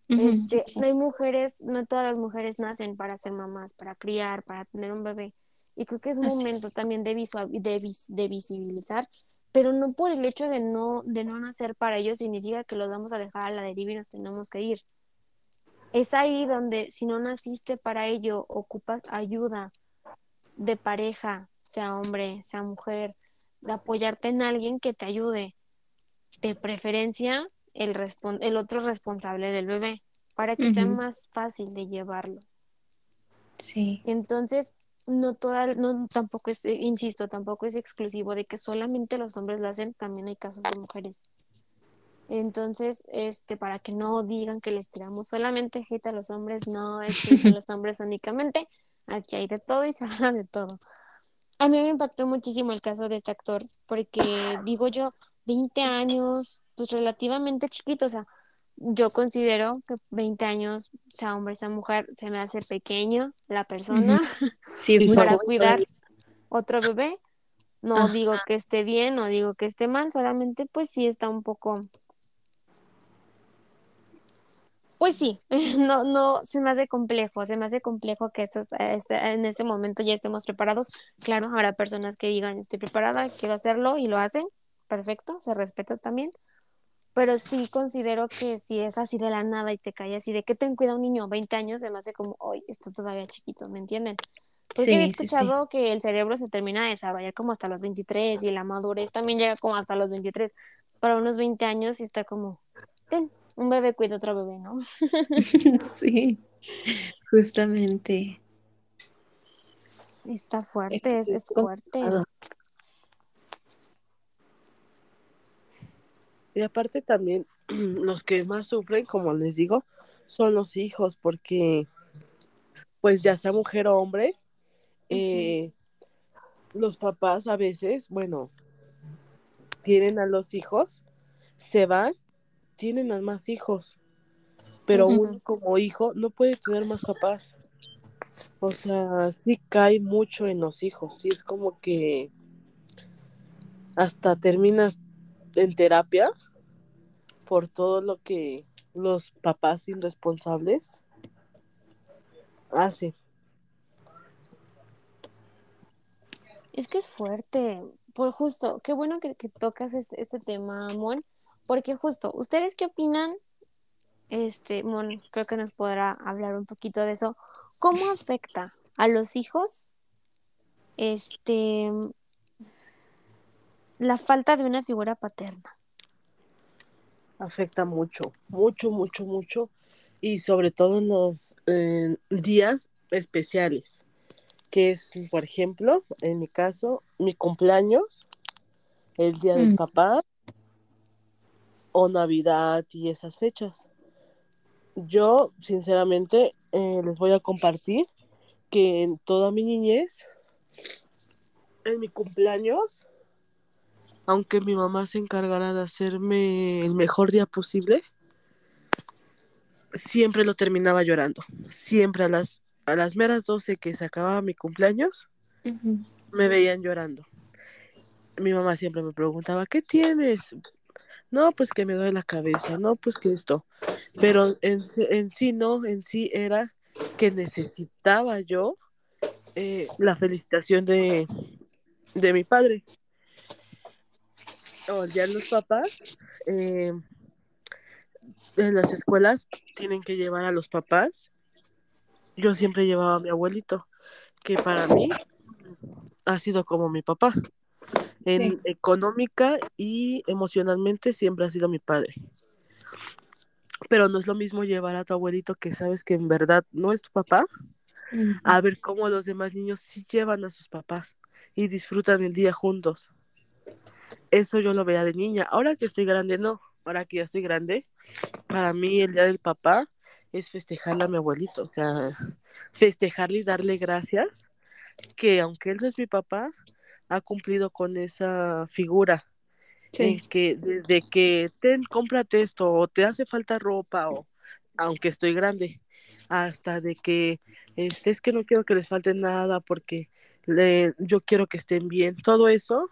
Este, sí. no hay mujeres, no todas las mujeres nacen para ser mamás, para criar, para tener un bebé. Y creo que es Así momento es. también de, visual, de, vis- de visibilizar, pero no por el hecho de no, de no nacer para ellos significa que los vamos a dejar a la deriva y nos tenemos que ir. Es ahí donde si no naciste para ello, ocupas ayuda de pareja, sea hombre, sea mujer, de apoyarte en alguien que te ayude, de preferencia el, respon- el otro responsable del bebé, para que sea más fácil de llevarlo. Sí, Entonces, no toda, no, tampoco es, eh, insisto, tampoco es exclusivo de que solamente los hombres lo hacen, también hay casos de mujeres. Entonces, este, para que no digan que les tiramos solamente hate a los hombres, no es hate a los hombres únicamente, aquí hay de todo y se (laughs) habla de todo. A mí me impactó muchísimo el caso de este actor, porque digo yo, 20 años, pues relativamente chiquito, o sea, yo considero que 20 años, sea hombre, sea mujer, se me hace pequeño la persona (laughs) sí, es Y muy para cuidar otro bebé. No Ajá. digo que esté bien, no digo que esté mal, solamente pues sí está un poco Pues sí, (laughs) no, no, se me hace complejo, se me hace complejo que estos, este- en ese momento ya estemos preparados. Claro, habrá personas que digan, estoy preparada, quiero hacerlo y lo hacen, perfecto, se respeta también, pero sí considero que si es así de la nada y te cae así de que ten cuidado un niño, 20 años, se me hace como, hoy esto todavía chiquito, ¿me entienden? Porque Sí, sí, sí. escuchado que el cerebro se termina de desarrollar como hasta los 23 y la madurez también llega como hasta los 23. Para unos 20 años y está como, ten, un bebé cuida a otro bebé, ¿no? (laughs) Sí, justamente. Está fuerte, es, es fuerte. Y aparte también (clears throat) los que más sufren, como les digo, son los hijos, porque pues ya sea mujer o hombre, eh, los papás a veces, bueno, tienen a los hijos, se van, tienen a más hijos, pero uno como hijo no puede tener más papás. O sea, sí cae mucho en los hijos, sí es como que hasta terminas en terapia por todo lo que los papás irresponsables hacen. Es que es fuerte, por justo, qué bueno que, que tocas es- este tema, Mon, porque justo, ¿ustedes qué opinan? Este, Mon, creo que nos podrá hablar un poquito de eso. ¿Cómo afecta a los hijos, este, la falta de una figura paterna? afecta mucho, mucho, mucho, mucho, y sobre todo en los eh, días especiales, que es, por ejemplo, en mi caso, mi cumpleaños, el día del Mm. papá o Navidad y esas fechas. Yo, sinceramente, eh, les voy a compartir que en toda mi niñez, en mi cumpleaños, aunque mi mamá se encargara de hacerme el mejor día posible, siempre lo terminaba llorando. Siempre a las, a las meras 12 que se acababa mi cumpleaños, me veían llorando. Mi mamá siempre me preguntaba, ¿qué tienes? No, pues que me duele la cabeza, no, pues que esto. Pero en, sí- en sí no, en sí era que necesitaba yo eh, la felicitación de, de mi padre. O ya los papás, eh, en las escuelas tienen que llevar a los papás. Yo siempre llevaba a mi abuelito, que para mí ha sido como mi papá. En Sí. económica y emocionalmente siempre ha sido mi padre. Pero no es lo mismo llevar a tu abuelito que sabes que en verdad no es tu papá, a ver cómo los demás niños sí llevan a sus papás y disfrutan el día juntos. Eso yo lo veía de niña. Ahora que estoy grande, no. Ahora que ya estoy grande, para mí el día del papá es festejarle a mi abuelito. O sea, festejarle y darle gracias que aunque él no es mi papá, ha cumplido con esa figura Sí. en que desde que ten, cómprate esto o te hace falta ropa o aunque estoy grande, hasta de que este, es que no quiero que les falte nada porque le, yo quiero que estén bien. Todo eso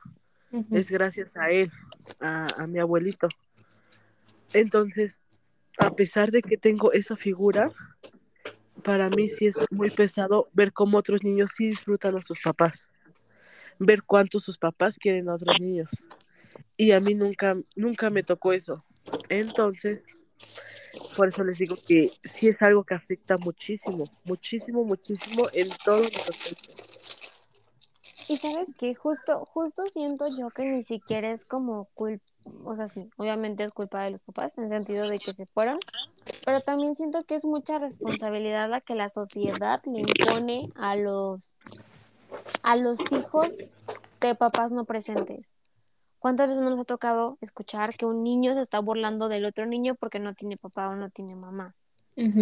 Es gracias a él, a, a mi abuelito. Entonces, a pesar de que tengo esa figura, para mí sí es muy pesado ver cómo otros niños sí disfrutan a sus papás, ver cuánto sus papás quieren a otros niños. Y a mí nunca, nunca me tocó eso. Entonces, por eso les digo que sí es algo que afecta muchísimo, muchísimo, muchísimo en todos los aspectos. Y sabes que justo, justo siento yo que ni siquiera es como culpa, o sea, sí, obviamente es culpa de los papás en el sentido de que se fueron, pero también siento que es mucha responsabilidad la que la sociedad le impone a los, a los hijos de papás no presentes. ¿Cuántas veces nos ha tocado escuchar que un niño se está burlando del otro niño porque no tiene papá o no tiene mamá?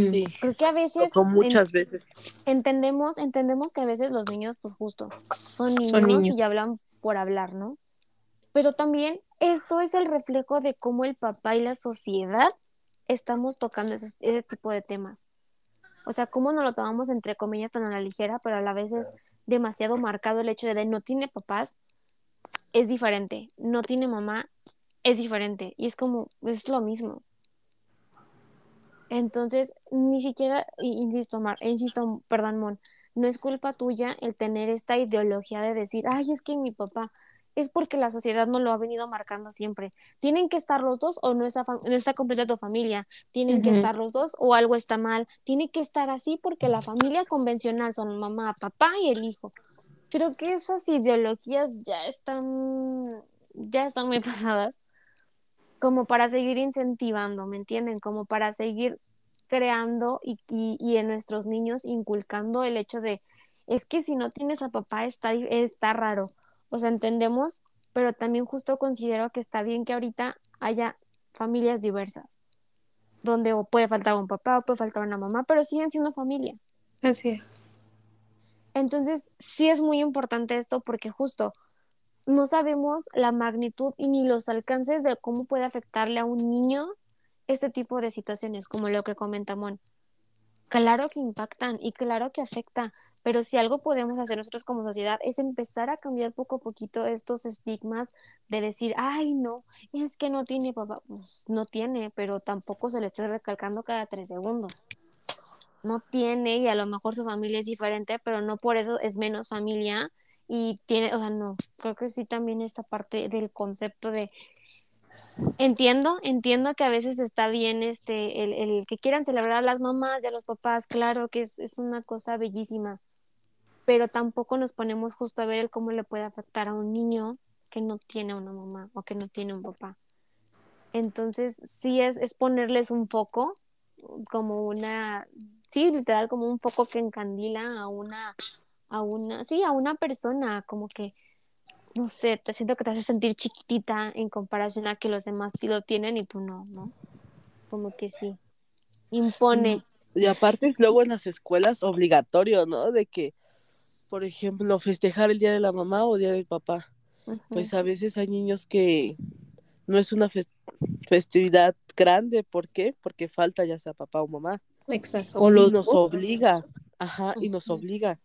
Sí, Creo que a veces tocó en- muchas veces. entendemos, entendemos que a veces los niños, pues justo, son niños, Son niños. y hablan por hablar, ¿no? Pero también eso es el reflejo de cómo el papá y la sociedad estamos tocando esos- ese tipo de temas. O sea, cómo nos lo tomamos entre comillas tan a la ligera, pero a la vez es demasiado marcado el hecho de, de no tiene papás, es diferente, no tiene mamá, es diferente. Y es como, es lo mismo. Entonces, ni siquiera, i- insisto, Mar, insisto, perdón, Mon, no es culpa tuya el tener esta ideología de decir, ay, es que mi papá, es porque la sociedad no lo ha venido marcando siempre. Tienen que estar los dos o no está, no está completa tu familia. Tienen que estar los dos o algo está mal. Tiene que estar así porque la familia convencional son mamá, papá y el hijo. Creo que esas ideologías ya están, ya están muy (laughs) pasadas como para seguir incentivando, ¿me entienden? Como para seguir creando y, y, y en nuestros niños inculcando el hecho de, es que si no tienes a papá está, está raro. O sea, entendemos, pero también justo considero que está bien que ahorita haya familias diversas, donde o puede faltar un papá o puede faltar una mamá, pero siguen siendo familia. Así es. Entonces, sí es muy importante esto porque justo no sabemos la magnitud y ni los alcances de cómo puede afectarle a un niño este tipo de situaciones, como lo que comenta Mon. Claro que impactan y claro que afecta, pero si algo podemos hacer nosotros como sociedad es empezar a cambiar poco a poquito estos estigmas de decir, ay, no, es que no tiene papá. Pues no tiene, pero tampoco se le está recalcando cada tres segundos. No tiene y a lo mejor su familia es diferente, pero no por eso es menos familia y tiene, o sea, no, creo que sí también esta parte del concepto de Entiendo, entiendo que a veces está bien este el, el que quieran celebrar a las mamás y a los papás, claro que es, es una cosa bellísima, pero tampoco nos ponemos justo a ver el cómo le puede afectar a un niño que no tiene una mamá o que no tiene un papá. Entonces, sí es, es ponerles un foco, como una, sí, literal, como un foco que encandila a una, a una, sí, a una persona, como que no sé, te siento que te hace sentir chiquitita en comparación a que los demás sí lo tienen y tú no, ¿no? Como que sí. Impone. Y aparte es luego en las escuelas obligatorio, ¿no? De que, por ejemplo, festejar el día de la mamá o el día del papá. Pues a veces hay niños que no es una festividad grande, ¿por qué? Porque falta ya sea papá o mamá. Exacto. O los nos obliga, ajá, y nos obliga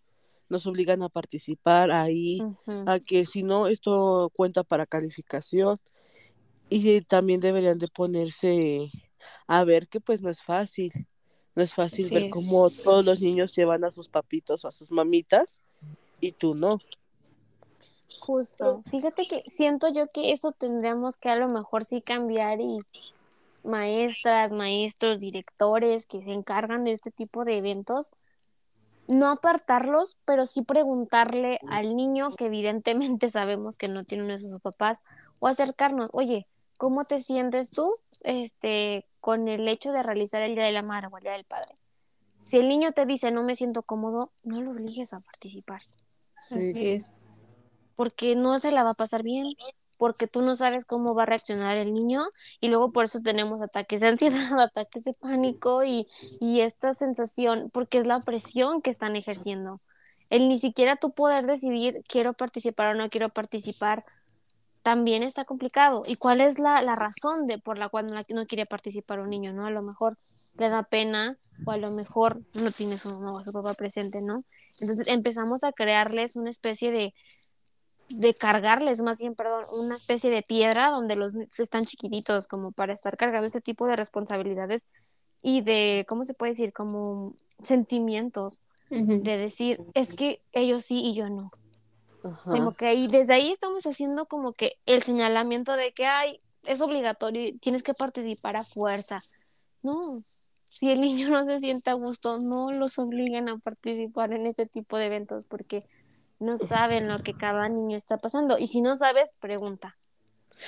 nos obligan a participar ahí, a que si no, esto cuenta para calificación. Y también deberían de ponerse a ver que pues no es fácil. No es fácil ver cómo todos los niños llevan a sus papitos o a sus mamitas y tú no. Justo. Fíjate que siento yo que eso tendríamos que a lo mejor sí cambiar y maestras, maestros, directores que se encargan de este tipo de eventos, no apartarlos, pero sí preguntarle al niño, que evidentemente (laughs) sabemos que no tiene uno de sus papás, o acercarnos, oye, ¿cómo te sientes tú este, con el hecho de realizar el Día de la Madre o el Día del Padre? Si el niño te dice no me siento cómodo, no lo obligues a participar. Así es. Porque no se la va a pasar bien porque tú no sabes cómo va a reaccionar el niño y luego por eso tenemos ataques de ansiedad, (laughs) ataques de pánico y, y esta sensación, porque es la presión que están ejerciendo. El ni siquiera tú poder decidir quiero participar o no quiero participar también está complicado. ¿Y cuál es la, la razón de por la cual no, quiere participar un niño, no? A lo mejor le da pena o a lo mejor no tiene su mamá o su papá presente, ¿no? Entonces empezamos a crearles una especie de, de cargarles más bien, perdón, una especie de piedra donde los están chiquititos como para estar cargando ese tipo de responsabilidades y de, ¿cómo se puede decir? Como sentimientos de decir, es que ellos sí y yo no. Como que ahí, desde ahí estamos haciendo como que el señalamiento de que, ay, es obligatorio, tienes que participar a fuerza. No, si el niño no se siente a gusto, no los obliguen a participar en ese tipo de eventos porque no saben lo que cada niño está pasando. Y si no sabes, pregunta.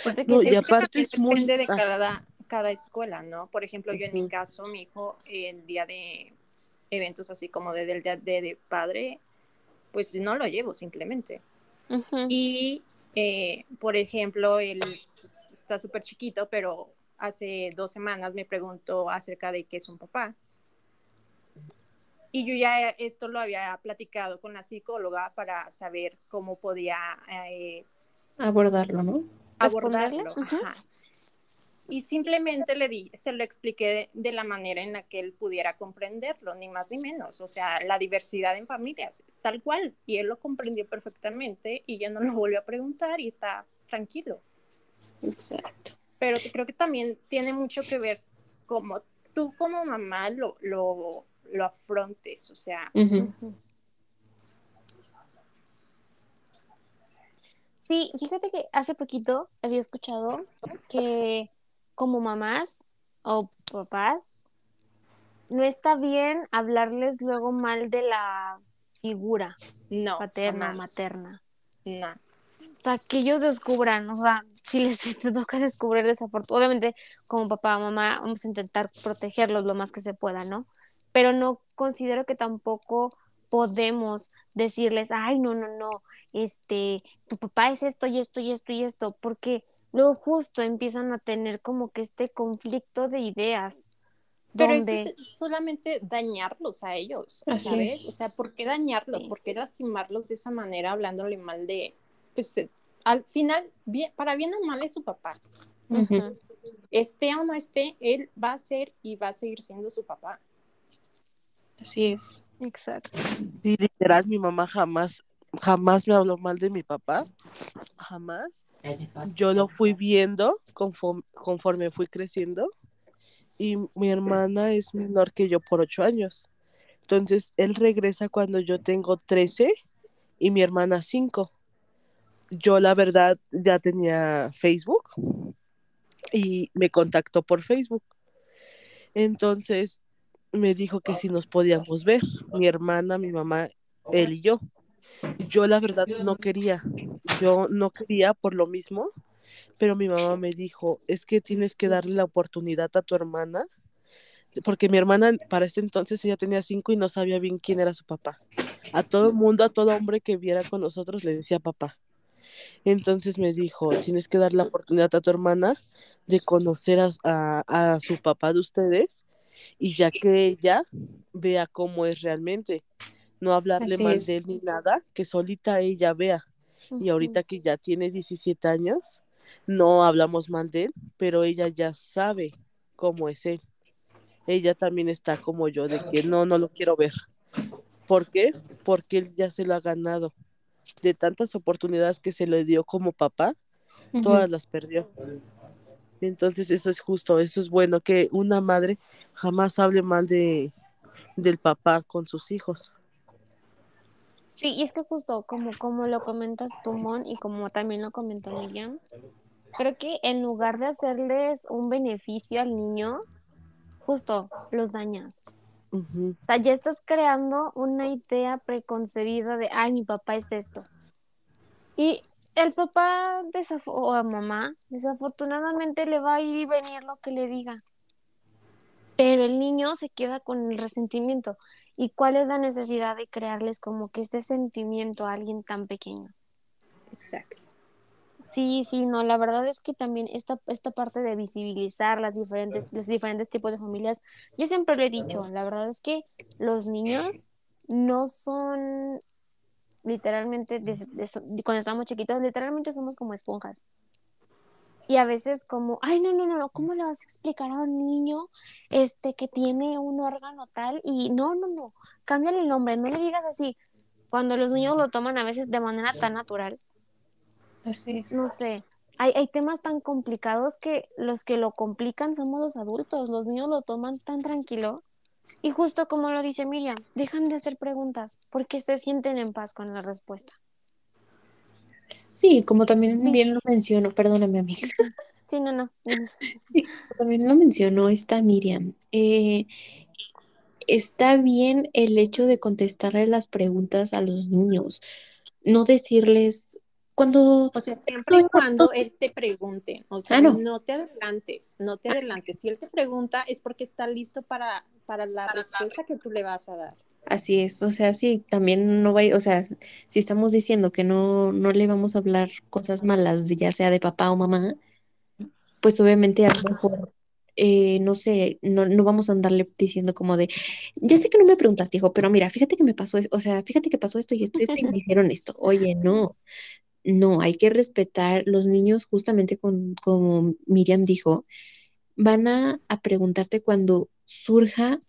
Porque no, y aparte es depende de cada, cada escuela, ¿no? Por ejemplo, yo en mi caso, mi hijo, el día de eventos así como de, del día de, padre, pues no lo llevo simplemente. Y, eh, por ejemplo, él está súper chiquito, pero hace dos semanas me preguntó acerca de qué es un papá. Y yo ya esto lo había platicado con la psicóloga para saber cómo podía eh, abordarlo, ¿no? Abordarlo. Ajá. Y simplemente le di, se lo expliqué de, la manera en la que él pudiera comprenderlo, ni más ni menos. O sea, la diversidad en familias, tal cual. Y él lo comprendió perfectamente y ya no lo volvió a preguntar y está tranquilo. Exacto. Pero creo que también tiene mucho que ver como tú como mamá lo, lo lo afrontes, o sea. Sí, fíjate que hace poquito había escuchado que como mamás o papás no está bien hablarles luego mal de la figura no, paterna o materna. No. O sea, que ellos descubran, o sea, si les (laughs) toca descubrir desafortunadamente, obviamente como papá o mamá vamos a intentar protegerlos lo más que se pueda, ¿no? Pero no considero que tampoco podemos decirles, ay, no, no, no, este, tu papá es esto y esto y esto y esto, porque luego justo empiezan a tener como que este conflicto de ideas, Pero eso donde es solamente dañarlos a ellos, Así ¿sabes? es. O sea, ¿por qué dañarlos? Sí. ¿Por qué lastimarlos de esa manera hablándole mal de, pues, eh, al final, bien, para bien o mal es su papá. Ujú. Ujú. Esté o no esté, él va a ser y va a seguir siendo su papá. Así es. Exacto. Sí, literal, mi mamá jamás, jamás me habló mal de mi papá. Jamás. Yo lo fui viendo conforme, conforme fui creciendo. Y mi hermana es menor que yo por ocho años. Entonces, él regresa cuando yo tengo 13 y mi hermana 5. Yo, la verdad, ya tenía Facebook y me contactó por Facebook. Entonces, me dijo que si nos podíamos ver, mi hermana, mi mamá, él y yo. Yo la verdad no quería, yo no quería por lo mismo, pero mi mamá me dijo, es que tienes que darle la oportunidad a tu hermana, porque mi hermana para este entonces ella tenía cinco y no sabía bien quién era su papá. A todo mundo, a todo hombre que viera con nosotros le decía papá. Entonces me dijo, tienes que dar la oportunidad a tu hermana de conocer a, a- a su papá de ustedes y ya que ella vea cómo es realmente, no hablarle Así mal es. de él ni nada, que solita ella vea. Y ahorita que ya tiene 17 años, no hablamos mal de él, pero ella ya sabe cómo es él. Ella también está como yo, de que no, no lo quiero ver. ¿Por qué? Porque él ya se lo ha ganado. De tantas oportunidades que se le dio como papá, todas las perdió. Entonces eso es justo, eso es bueno, que una madre jamás hable mal de, del papá con sus hijos. Sí, y es que justo como, como lo comentas tú, Mon, y como también lo comentó Miriam, creo que en lugar de hacerles un beneficio al niño, justo los dañas. O sea, ya estás creando una idea preconcebida de, ay, mi papá es esto. Y el papá desaf- o a mamá, desafortunadamente le va a ir y venir lo que le diga. Pero el niño se queda con el resentimiento. ¿Y cuál es la necesidad de crearles como que este sentimiento a alguien tan pequeño? Exacto. Sí, sí, no, la verdad es que también esta, esta parte de visibilizar las diferentes, los diferentes tipos de familias, yo siempre lo he dicho, la verdad es que los niños no son literalmente, desde- desde- cuando estamos chiquitos, literalmente somos como esponjas. Y a veces como, ay, no, no, no, no, ¿cómo le vas a explicar a un niño este que tiene un órgano tal? Y no, no, no, cámbiale el nombre, no le digas así. Cuando los niños lo toman a veces de manera tan natural Así es. no sé, hay, hay temas tan complicados que los que lo complican somos los adultos, los niños lo toman tan tranquilo. Y justo como lo dice Miriam, dejan de hacer preguntas porque se sienten en paz con la respuesta. Sí, como también bien lo mencionó, perdóname, amiga. Sí, no, no. es- También lo mencionó esta Miriam. eh, está bien el hecho de contestarle las preguntas a los niños, no decirles cuando O sea, siempre y cuando él te pregunte, o sea, Ah, no. no. te adelantes, no te adelantes. Si él te pregunta es porque está listo para, para la respuesta que tú le vas a dar. Así es, o sea, sí, también no va, o sea, si estamos diciendo que no, no le vamos a hablar cosas malas, ya sea de papá o mamá, pues obviamente a lo mejor, eh, no sé, no, no vamos a andarle diciendo como de, ya sé que no me preguntaste, hijo, pero mira, fíjate que me pasó, o sea, fíjate que pasó esto y esto, y esto y me dijeron esto. Oye, no, no, hay que respetar, los niños justamente con, como Miriam dijo, van a, a preguntarte cuando surja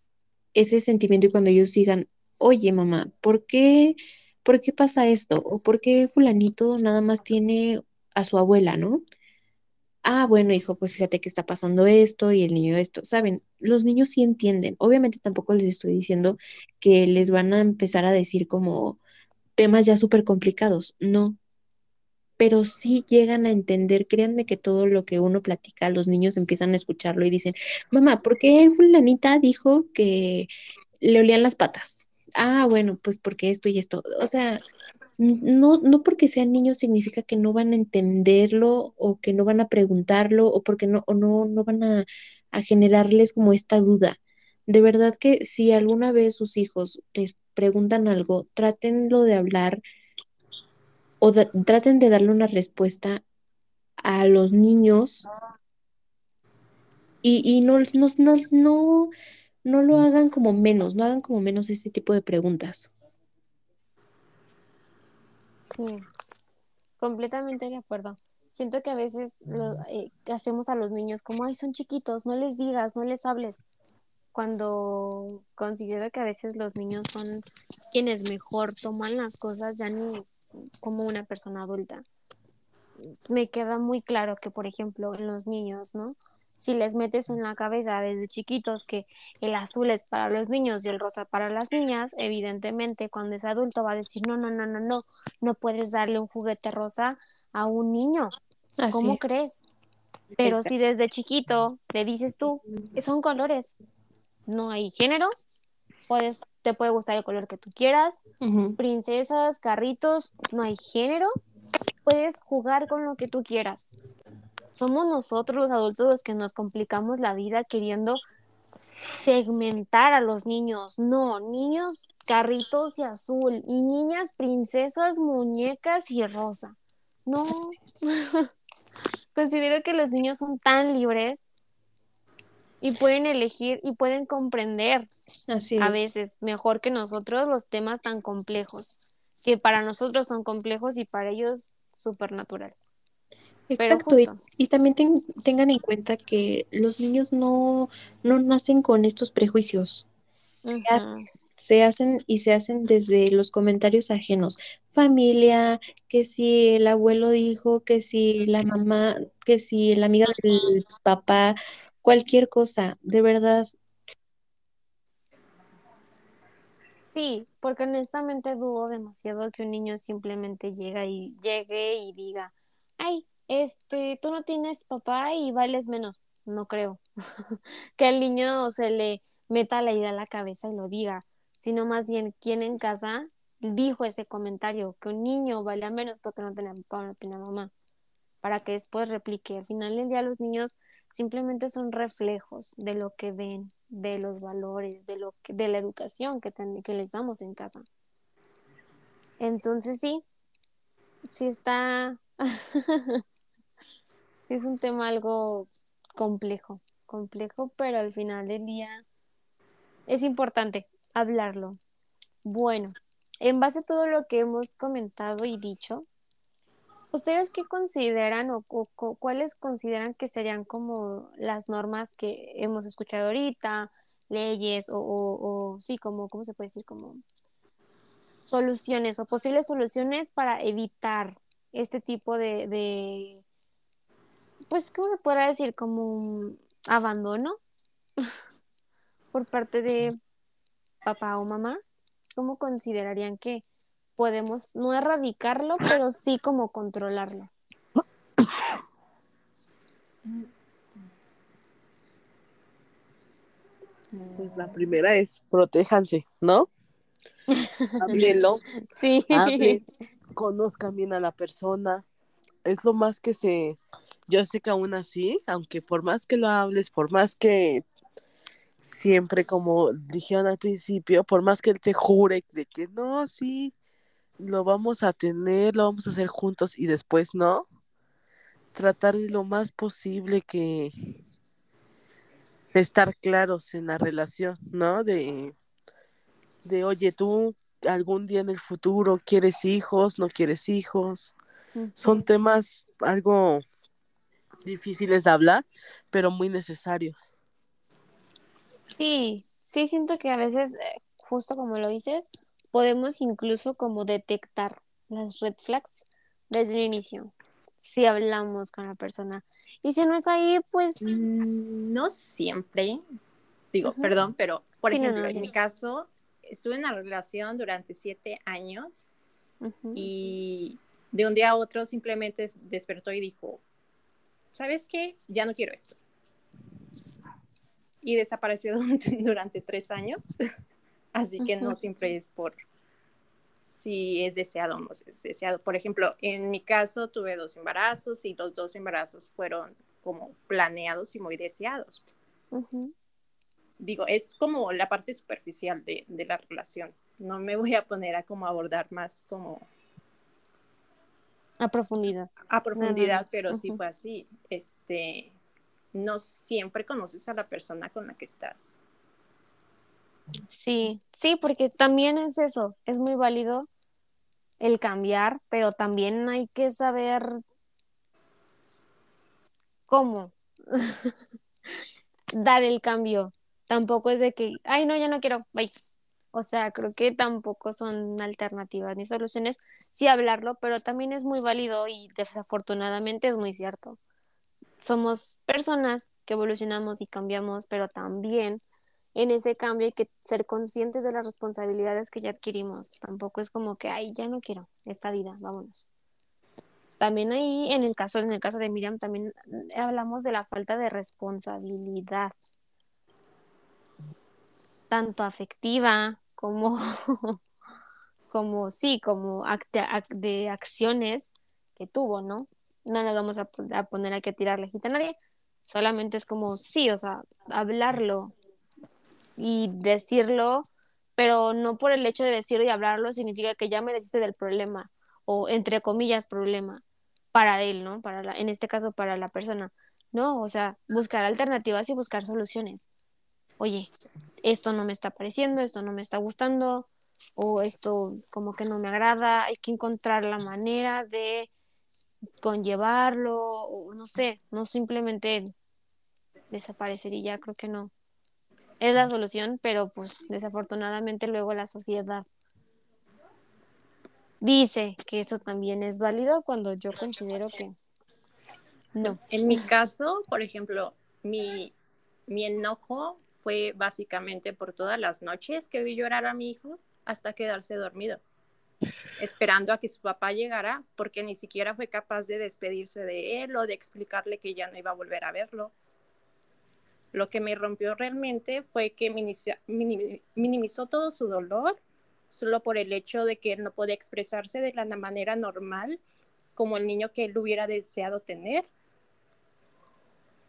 ese sentimiento y cuando ellos digan, oye mamá, ¿por qué, por qué pasa esto? ¿O por qué fulanito nada más tiene a su abuela, ¿no? Ah, bueno, hijo, pues fíjate que está pasando esto y el niño esto, ¿saben? Los niños sí entienden. Obviamente tampoco les estoy diciendo que les van a empezar a decir como temas ya súper complicados, no. Pero sí llegan a entender, créanme que todo lo que uno platica, los niños empiezan a escucharlo y dicen, mamá, ¿por qué fulanita dijo que le olían las patas? Ah, bueno, pues porque esto y esto. O sea, no, no porque sean niños significa que no van a entenderlo o que no van a preguntarlo o porque no, o no, no van a, a generarles como esta duda. De verdad que si alguna vez sus hijos les preguntan algo, trátenlo de hablar o da- traten de darle una respuesta a los niños y, y no, no, no, no, no lo hagan como menos, no hagan como menos este tipo de preguntas. Sí, completamente de acuerdo. Siento que a veces lo, eh, hacemos a los niños como, ay, son chiquitos, no les digas, no les hables. Cuando considero que a veces los niños son quienes mejor toman las cosas ya ni como una persona adulta. Me queda muy claro que, por ejemplo, en los niños, ¿no? Si les metes en la cabeza desde chiquitos que el azul es para los niños y el rosa para las niñas, evidentemente cuando es adulto va a decir, no, no, no, no, no, no puedes darle un juguete rosa a un niño. Así ¿Cómo es. crees? Pero Exacto. si desde chiquito le dices tú, que son colores, no hay género, puedes, te puede gustar el color que tú quieras, princesas, carritos, no hay género, puedes jugar con lo que tú quieras. Somos nosotros los adultos los que nos complicamos la vida queriendo segmentar a los niños. No, niños, carritos y azul, y niñas, princesas, muñecas y rosa. No, (laughs) considero que los niños son tan libres y pueden elegir y pueden comprender Así a es. veces mejor que nosotros los temas tan complejos, que para nosotros son complejos y para ellos súper natural. Exacto, y, también ten- tengan en cuenta que los niños no, no nacen con estos prejuicios. Se hacen y se hacen desde los comentarios ajenos. Familia, que si el abuelo dijo, que si la mamá, que si la amiga del papá, cualquier cosa, de verdad. Sí, porque honestamente dudo demasiado que un niño simplemente llega y llegue y diga, ay, este, tú no tienes papá y vales menos. No creo (laughs) que al niño se le meta la idea a la cabeza y lo diga, sino más bien quién en casa dijo ese comentario, que un niño valía menos porque no tenía papá o no tenía mamá, para que después replique. Al final del día los niños simplemente son reflejos de lo que ven, de los valores, de lo que, de la educación que, que les damos en casa. Entonces sí, sí está, (laughs) es un tema algo complejo, complejo, pero al final del día es importante hablarlo. Bueno, en base a todo lo que hemos comentado y dicho, ¿Ustedes qué consideran o, o- cuáles consideran que serían como las normas que hemos escuchado ahorita, leyes o, o- o sí, como, ¿cómo se puede decir? Como soluciones o posibles soluciones para evitar este tipo de, de pues, ¿cómo se podrá decir? Como un abandono (laughs) por parte de papá o mamá. ¿Cómo considerarían que podemos no erradicarlo, pero sí como controlarlo? Pues la primera es protéjanse, ¿no? (laughs) Háblenlo, Sí. hablen, conozcan bien a la persona. Es lo más que se. Yo sé que aún así, aunque por más que lo hables, por más que siempre, como dijeron al principio, por más que él te jure de que no, sí, lo vamos a tener, lo vamos a hacer juntos y después no, tratar de lo más posible que de estar claros en la relación, ¿no? De, de oye, tú algún día en el futuro quieres hijos, no quieres hijos. Son temas algo difíciles de hablar, pero muy necesarios. Sí, sí siento que a veces, eh, justo como lo dices, podemos incluso como detectar las red flags desde un inicio, si hablamos con la persona. Y si no es ahí, pues... Mm, No siempre, digo, Ujú. perdón, pero por Sí, no, ejemplo, no, en mi caso, estuve en una relación durante siete años Ujú. y de un día a otro simplemente despertó y dijo, ¿sabes qué? Ya no quiero esto. Y desapareció (laughs) durante, durante tres años. Así que no siempre es por si es deseado o no es deseado. Por ejemplo, en mi caso tuve dos embarazos y los dos embarazos fueron como planeados y muy deseados. Digo, es como la parte superficial de, de la relación. No me voy a poner a como abordar más como A profundidad. a profundidad, pero sí fue así. Este, no siempre conoces a la persona con la que estás. Sí, sí, porque también es eso, es muy válido el cambiar, pero también hay que saber cómo (laughs) dar el cambio. Tampoco es de que, ay, no, ya no quiero, bye. O sea, creo que tampoco son alternativas ni soluciones. Sí hablarlo, pero también es muy válido y desafortunadamente es muy cierto. Somos personas que evolucionamos y cambiamos, pero también en ese cambio hay que ser conscientes de las responsabilidades que ya adquirimos. Tampoco es como que, ay, ya no quiero esta vida, vámonos. También ahí, en el caso, en el caso de Miriam, también hablamos de la falta de responsabilidad, tanto afectiva como, (laughs) como sí, como de acciones que tuvo, ¿no? No nos vamos a, a poner a que tirarle a nadie, solamente es como, sí, o sea, hablarlo, y decirlo, pero no por el hecho de decirlo y hablarlo significa que ya me deciste del problema o entre comillas problema para él, ¿no? Para la, en este caso para la persona. No, o sea, buscar alternativas y buscar soluciones. Oye, esto no me está pareciendo, esto no me está gustando o esto como que no me agrada, hay que encontrar la manera de conllevarlo o no sé, no simplemente desaparecer y ya creo que no es la solución, pero pues desafortunadamente luego la sociedad dice que eso también es válido cuando yo considero que no. En mi caso, por ejemplo, mi, mi enojo fue básicamente por todas las noches que vi llorar a mi hijo hasta quedarse dormido, esperando a que su papá llegara, porque ni siquiera fue capaz de despedirse de él o de explicarle que ya no iba a volver a verlo. Lo que me rompió realmente fue que minimizó todo su dolor solo por el hecho de que él no podía expresarse de la manera normal como el niño que él hubiera deseado tener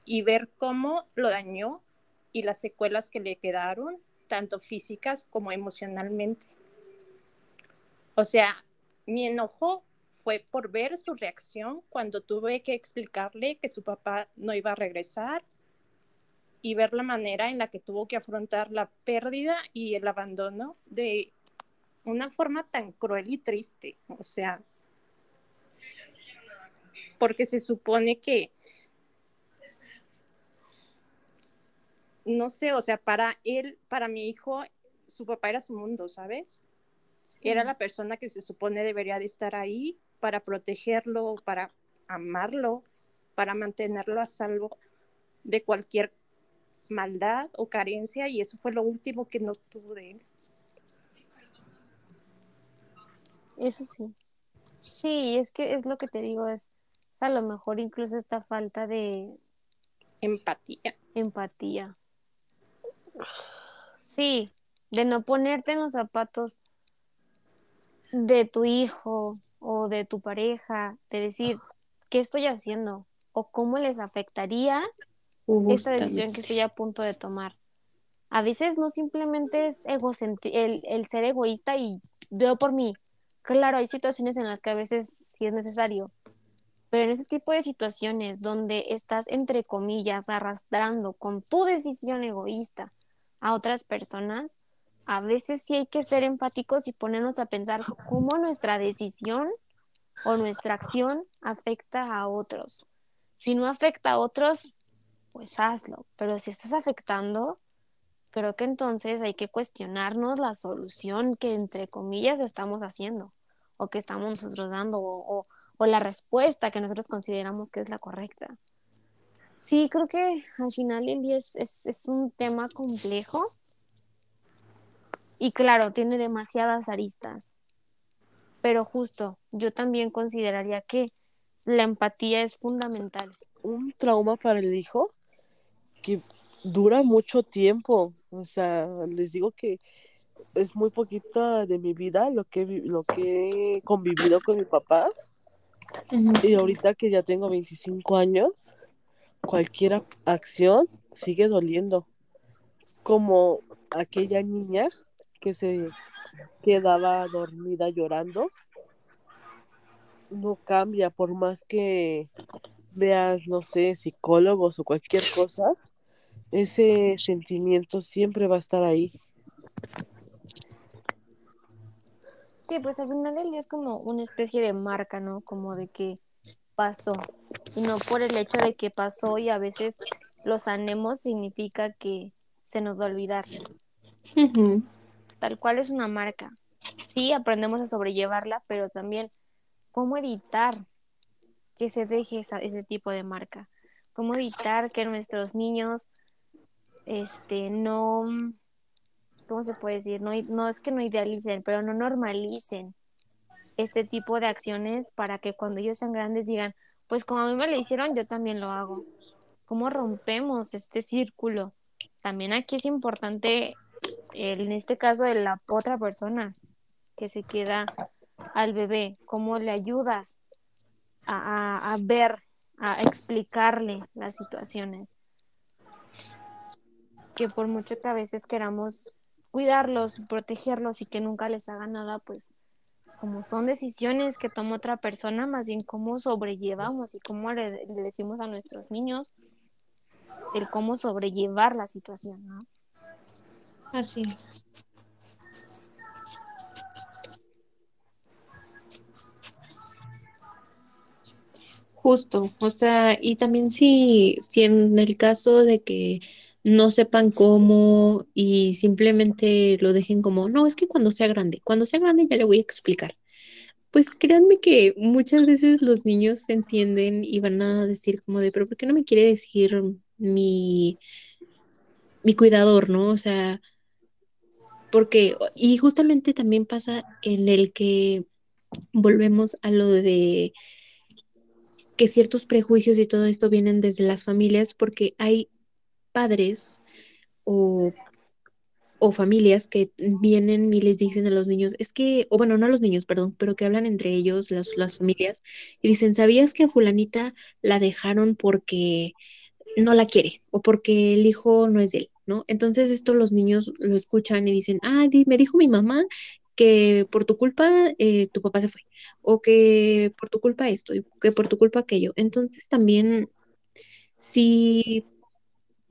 y ver cómo lo dañó y las secuelas que le quedaron, tanto físicas como emocionalmente. O sea, mi enojo fue por ver su reacción cuando tuve que explicarle que su papá no iba a regresar y ver la manera en la que tuvo que afrontar la pérdida y el abandono de una forma tan cruel y triste. O sea, porque se supone que, no sé, o sea, para él, para mi hijo, su papá era su mundo, ¿sabes? Era la persona que se supone debería de estar ahí para protegerlo, para amarlo, para mantenerlo a salvo de cualquier maldad o carencia y eso fue lo último que no tuve de él. Eso sí. Sí, es que es lo que te digo, es, a lo mejor incluso esta falta de empatía. Empatía. Sí, de no ponerte en los zapatos de tu hijo o de tu pareja, de decir, ¿qué estoy haciendo? o cómo les afectaría esta decisión que estoy a punto de tomar. A veces no simplemente es el, el ser egoísta y veo por mí. Claro, hay situaciones en las que a veces sí es necesario, pero en ese tipo de situaciones donde estás, entre comillas, arrastrando con tu decisión egoísta a otras personas, a veces sí hay que ser empáticos y ponernos a pensar cómo nuestra decisión o nuestra acción afecta a otros. Si no afecta a otros, pues hazlo. Pero si estás afectando, creo que entonces hay que cuestionarnos la solución que entre comillas estamos haciendo o que estamos nosotros dando o, la respuesta que nosotros consideramos que es la correcta. Sí, creo que al final el es un tema complejo y claro, tiene demasiadas aristas, pero justo yo también consideraría que la empatía es fundamental. Un trauma para el hijo que dura mucho tiempo. O sea, les digo que es muy poquito de mi vida lo que, lo que he convivido con mi papá. Y ahorita que ya tengo 25 años, cualquier acción sigue doliendo. Como aquella niña que se quedaba dormida llorando, no cambia por más que veas, no sé, psicólogos o cualquier cosa, ese sentimiento siempre va a estar ahí. Sí, pues al final del día es como una especie de marca, ¿no? Como de que pasó. Y no por el hecho de que pasó y a veces lo sanemos significa que se nos va a olvidar. Tal cual es una marca. Sí, aprendemos a sobrellevarla, pero también cómo evitar que se deje esa- ese tipo de marca. Cómo evitar que nuestros niños este, no, ¿cómo se puede decir? No, no es que no idealicen, pero no normalicen este tipo de acciones para que cuando ellos sean grandes digan, pues como a mí me lo hicieron, yo también lo hago. ¿Cómo rompemos este círculo? También aquí es importante, el- en este caso, de la otra persona que se queda al bebé, cómo le ayudas a, a- a ver, a explicarle las situaciones. Que por mucho que a veces queramos cuidarlos, protegerlos y que nunca les haga nada, pues como son decisiones que toma otra persona, más bien cómo sobrellevamos y cómo le, le decimos a nuestros niños el cómo sobrellevar la situación, ¿no? Así es. Justo, o sea, y también si, si en el caso de que no sepan cómo y simplemente lo dejen como, no, es que cuando sea grande, cuando sea grande ya le voy a explicar. Pues créanme que muchas veces los niños se entienden y van a decir como de, pero ¿por qué no me quiere decir mi, mi cuidador, ¿no? O sea, porque, y justamente también pasa en el que volvemos a lo de que ciertos prejuicios y todo esto vienen desde las familias porque hay padres o, o familias que vienen y les dicen a los niños, es que, o bueno, no a los niños, perdón, pero que hablan entre ellos, las, las familias, y dicen, ¿sabías que a fulanita la dejaron porque no la quiere o porque el hijo no es de él, ¿no? Entonces esto los niños lo escuchan y dicen, ah, me dijo mi mamá que por tu culpa eh, tu papá se fue, o que por tu culpa esto, y que por tu culpa aquello. Entonces también, si,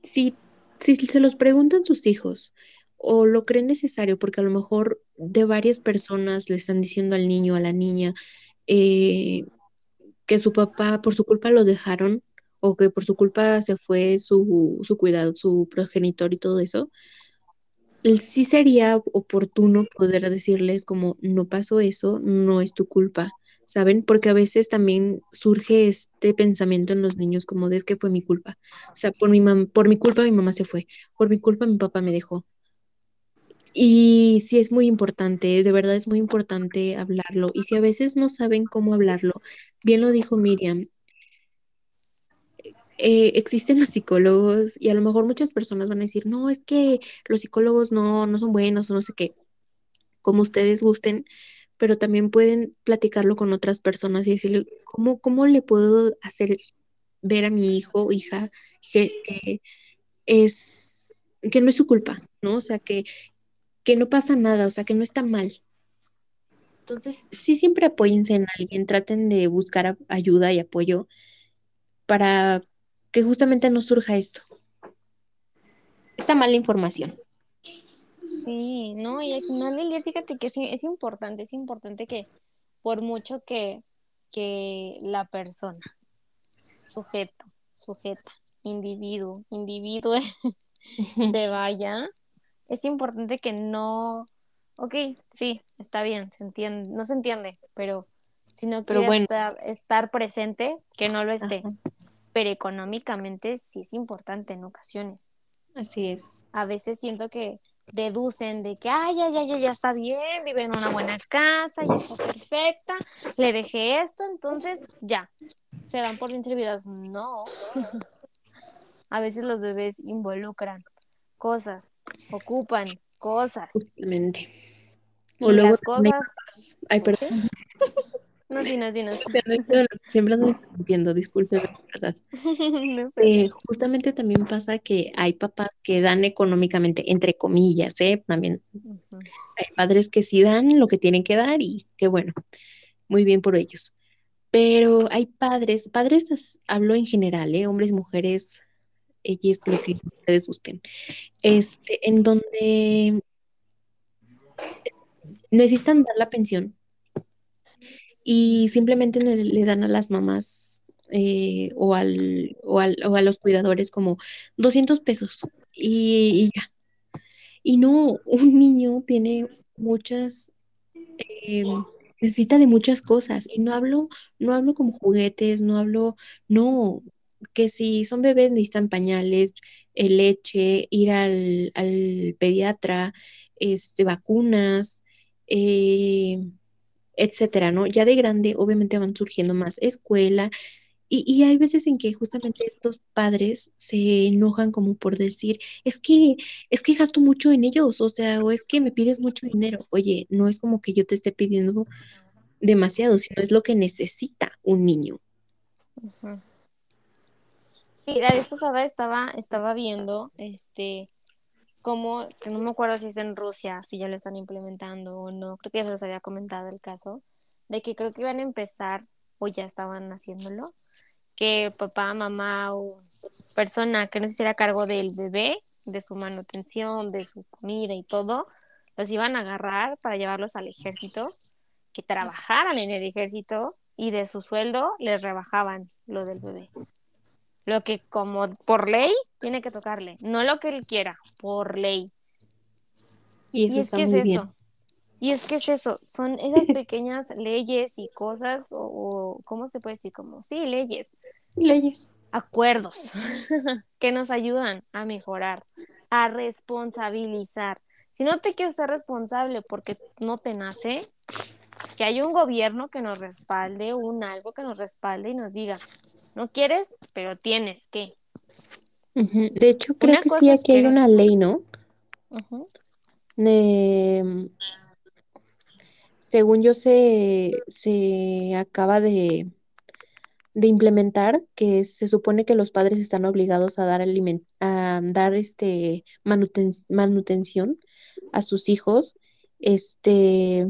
si, si se los preguntan sus hijos o lo creen necesario, porque a lo mejor de varias personas le están diciendo al niño, a la niña, eh, que su papá por su culpa lo dejaron o que por su culpa se fue su, su cuidado, su progenitor y todo eso, sí sería oportuno poder decirles como no pasó eso, no es tu culpa, ¿saben? Porque a veces también surge este pensamiento en los niños como de es que fue mi culpa. O sea, por mi por mi culpa mi mamá se fue, por mi culpa mi papá me dejó. Y sí es muy importante, de verdad es muy importante hablarlo. Y si a veces no saben cómo hablarlo, bien lo dijo Miriam, eh, existen los psicólogos y a lo mejor muchas personas van a decir, no, es que los psicólogos no, no son buenos o no sé qué, como ustedes gusten, pero también pueden platicarlo con otras personas y decirle, ¿cómo, cómo le puedo hacer ver a mi hijo o hija que, es, que no es su culpa, ¿no? O sea, que, que no pasa nada, o sea, que no está mal. Entonces, sí, siempre apóyense en alguien, traten de buscar ayuda y apoyo para que justamente no surja esto. Esta mala información. Sí, no, y al final del día, fíjate que sí, es importante, es importante que por mucho que, que la persona, sujeto, sujeta, individuo, individuo (laughs) (laughs) se vaya, es importante que no, ok, sí, está bien, se entiende, no se entiende, pero si no quiere bueno. estar, estar presente, que no lo esté. Ajá. Pero económicamente sí es importante en ocasiones. Así es. A veces siento que deducen de que, ay, ya, ya, ya, ya está bien, vive en una buena casa, ya está perfecta, le dejé esto, entonces ya, se dan por bien servidas. No. (laughs) A veces los bebés involucran cosas, ocupan cosas. Justamente. O luego las cosas, Ay, perdón. No, dinos, dinos. Siempre ando interrumpiendo, disculpe, verdad. (laughs) No, pero- Eh, justamente también pasa que hay papás que dan económicamente, entre comillas, ¿eh? También hay padres que sí dan lo que tienen que dar y qué bueno, muy bien por ellos. Pero hay padres, padres hablo en general, ¿eh? Hombres, mujeres, ellos, lo que ustedes gusten. Este, en donde necesitan dar la pensión y simplemente le, dan a las mamás eh, o, al, o, al- o a los cuidadores como 200 pesos y, y ya. Y no, un niño tiene muchas, eh, necesita de muchas cosas y no hablo, no hablo como juguetes, no hablo, no, que si son bebés necesitan pañales, eh, leche, ir al, al pediatra, este, vacunas, eh, etcétera, ¿no? Ya de grande, obviamente van surgiendo más escuela, y, y hay veces en que justamente estos padres se enojan como por decir, es que, es que gasto mucho en ellos, o sea, o es que me pides mucho dinero. Oye, no es como que yo te esté pidiendo demasiado, sino es lo que necesita un niño. Sí, la vez pasada estaba, estaba viendo, este, que no me acuerdo si es en Rusia, si ya lo están implementando o no, creo que ya se los había comentado el caso, de que creo que iban a empezar, o ya estaban haciéndolo, que papá, mamá o persona que no se hiciera cargo del bebé, de su manutención, de su comida y todo, los iban a agarrar para llevarlos al ejército, que trabajaran en el ejército y de su sueldo les rebajaban lo del bebé. Lo que como por ley tiene que tocarle, no lo que él quiera, por ley. Y eso y es está que es eso. Y es que es eso, son esas pequeñas leyes y cosas, o, o ¿cómo se puede decir? Como, sí, leyes, Leyes. acuerdos (laughs) que nos ayudan a mejorar, a responsabilizar. Si no te quieres ser responsable porque no te nace, que haya un gobierno que nos respalde, un algo que nos respalde y nos diga, no quieres, pero tienes que. De hecho, creo Una que sí, aquí hay una ley, ¿no? Según yo, se, se acaba de, de implementar que se supone que los padres están obligados a dar, aliment- a dar este manuten- manutención a sus hijos, este,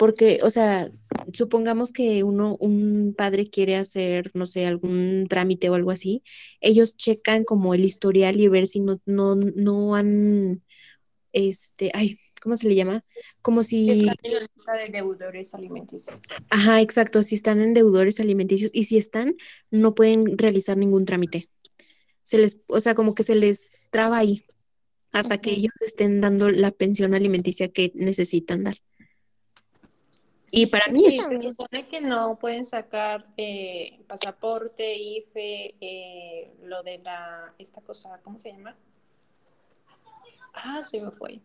porque, o sea, supongamos que uno, un padre quiere hacer, no sé, algún trámite o algo así, ellos checan como el historial y ver si no, no, no han, este, ay, ¿cómo se le llama? Como si Está en la lista de deudores alimenticios. Ajá, exacto, si están en deudores alimenticios y si están, no pueden realizar ningún trámite. Se les, o sea, como que se les traba ahí hasta que ellos estén dando la pensión alimenticia que necesitan dar. Y para mí Sí, se supone que no pueden sacar eh, pasaporte, IFE, eh, lo de la, esta cosa, ¿cómo se llama? Ah, se me fue.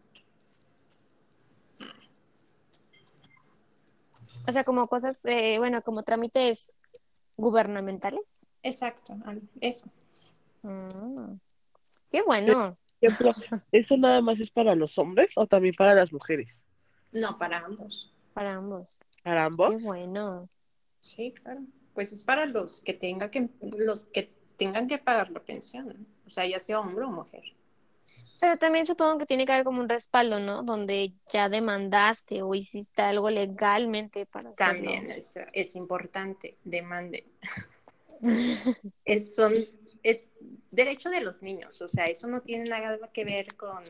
O sea, como cosas, eh, bueno, como trámites gubernamentales. Exacto, eso. Mm. Qué bueno. ejemplo, ¿eso nada más es para los hombres o también para las mujeres? No, para ambos. Para ambos. ¿Para Qué ambos? bueno. Sí, claro. Pues es para los que tengan que, los que tengan que pagar la pensión, o sea, ya sea hombre o mujer. Pero también supongo que tiene que haber como un respaldo, ¿no? Donde ya demandaste o hiciste algo legalmente para hacerlo. También es, es importante, demanden. (laughs) es, son, es derecho de los niños, o sea, eso no tiene nada que ver con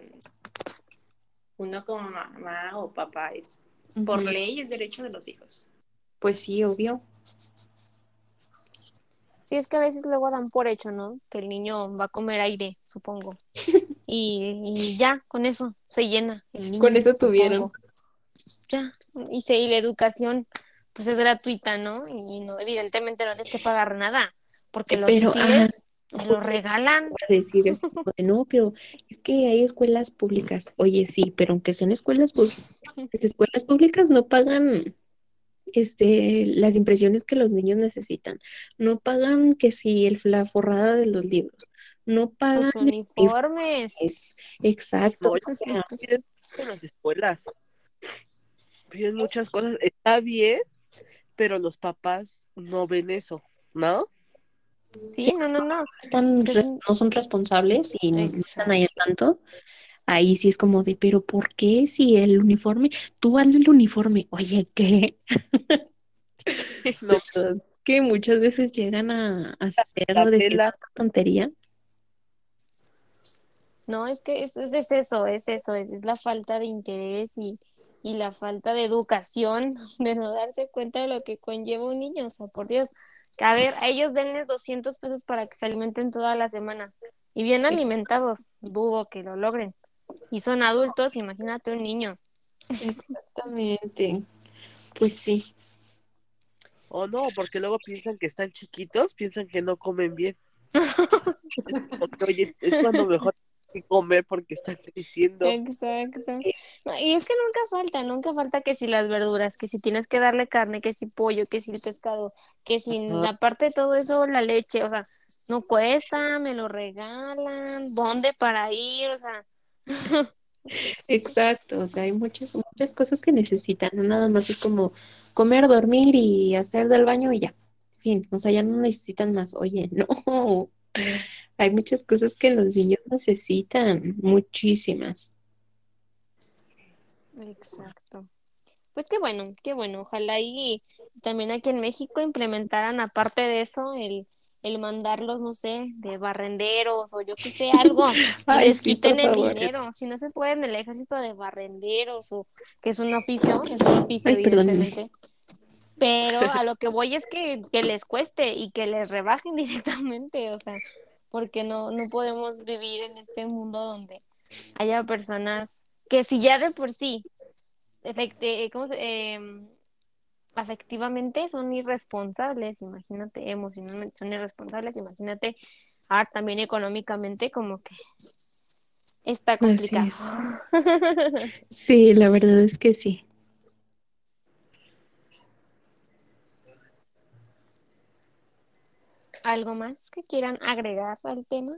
uno como mamá o papá, es por ley es derecho de los hijos. Pues sí, obvio. Sí, es que a veces luego dan por hecho, ¿no? Que el niño va a comer aire, supongo. (laughs) Y, y ya, con eso se llena el niño. Con eso tuvieron. supongo. Ya, y, se, y la educación, pues es gratuita, ¿no? Y no, evidentemente no tienes que pagar nada, porque los Pero, útiles lo regalan. Para decir (laughs) de, no, pero es que hay escuelas públicas. Oye, sí, pero aunque sean escuelas públicas, las (laughs) escuelas públicas no pagan este, las impresiones que los niños necesitan. No pagan que si el, la forrada de los libros. No pagan Los uniformes. es exacto. No, o sea, piden en las escuelas. Piden muchas cosas. Está bien, pero los papás no ven eso, ¿no? Sí, no, no, no. están Es res- un- no son responsables y no están ahí al tanto. Ahí sí es como de, pero ¿por qué si el uniforme, tú hazle el uniforme? Oye, ¿qué? (laughs) No, que muchas veces llegan a, a hacer La o decir tela. tanta tontería. No, es que es, es, es eso, es eso, es, es la falta de interés y, y la falta de educación, (laughs) de no darse cuenta de lo que conlleva un niño. O sea, por Dios, que a ver, a ellos denles 200 pesos para que se alimenten toda la semana. Y bien alimentados, dudo que lo logren. Y son adultos, imagínate un niño. Exactamente. Pues sí. O no, porque luego piensan que están chiquitos, piensan que no comen bien. (laughs) Oye, es cuando mejor que comer porque están (laughs) creciendo. Exacto. No, y es que nunca falta, nunca falta que si las verduras, que si tienes que darle carne, que si pollo, que si el pescado, que si aparte de todo eso, la leche, o sea, no cuesta, me lo regalan, ¿dónde para ir? O sea, (laughs) Exacto, o sea, hay muchas, muchas cosas que necesitan, no nada más es como comer, dormir y hacer del baño y ya, fin, o sea, ya no necesitan más, oye, (laughs) no, hay muchas cosas que los niños necesitan, muchísimas. exacto. Pues qué bueno, qué bueno. Ojalá y también aquí en México implementaran aparte de eso el, el mandarlos, no sé, de barrenderos o yo qué sé, algo, (laughs) Ay, les sí, quiten el favor. dinero. Si no se puede en el ejército de barrenderos o que es un oficio, es un oficio Ay, evidentemente. Pero a (laughs) lo que voy es que, que les cueste y que les rebajen (laughs) directamente, o sea, porque no, no podemos vivir en este mundo donde haya personas que si ya de por sí efecti- ¿cómo se- em, afectivamente son irresponsables, imagínate, emocionalmente son irresponsables, imagínate, ahora también económicamente como que está complicado. es. (laughs) Sí, la verdad es que sí. ¿Algo más que quieran agregar al tema?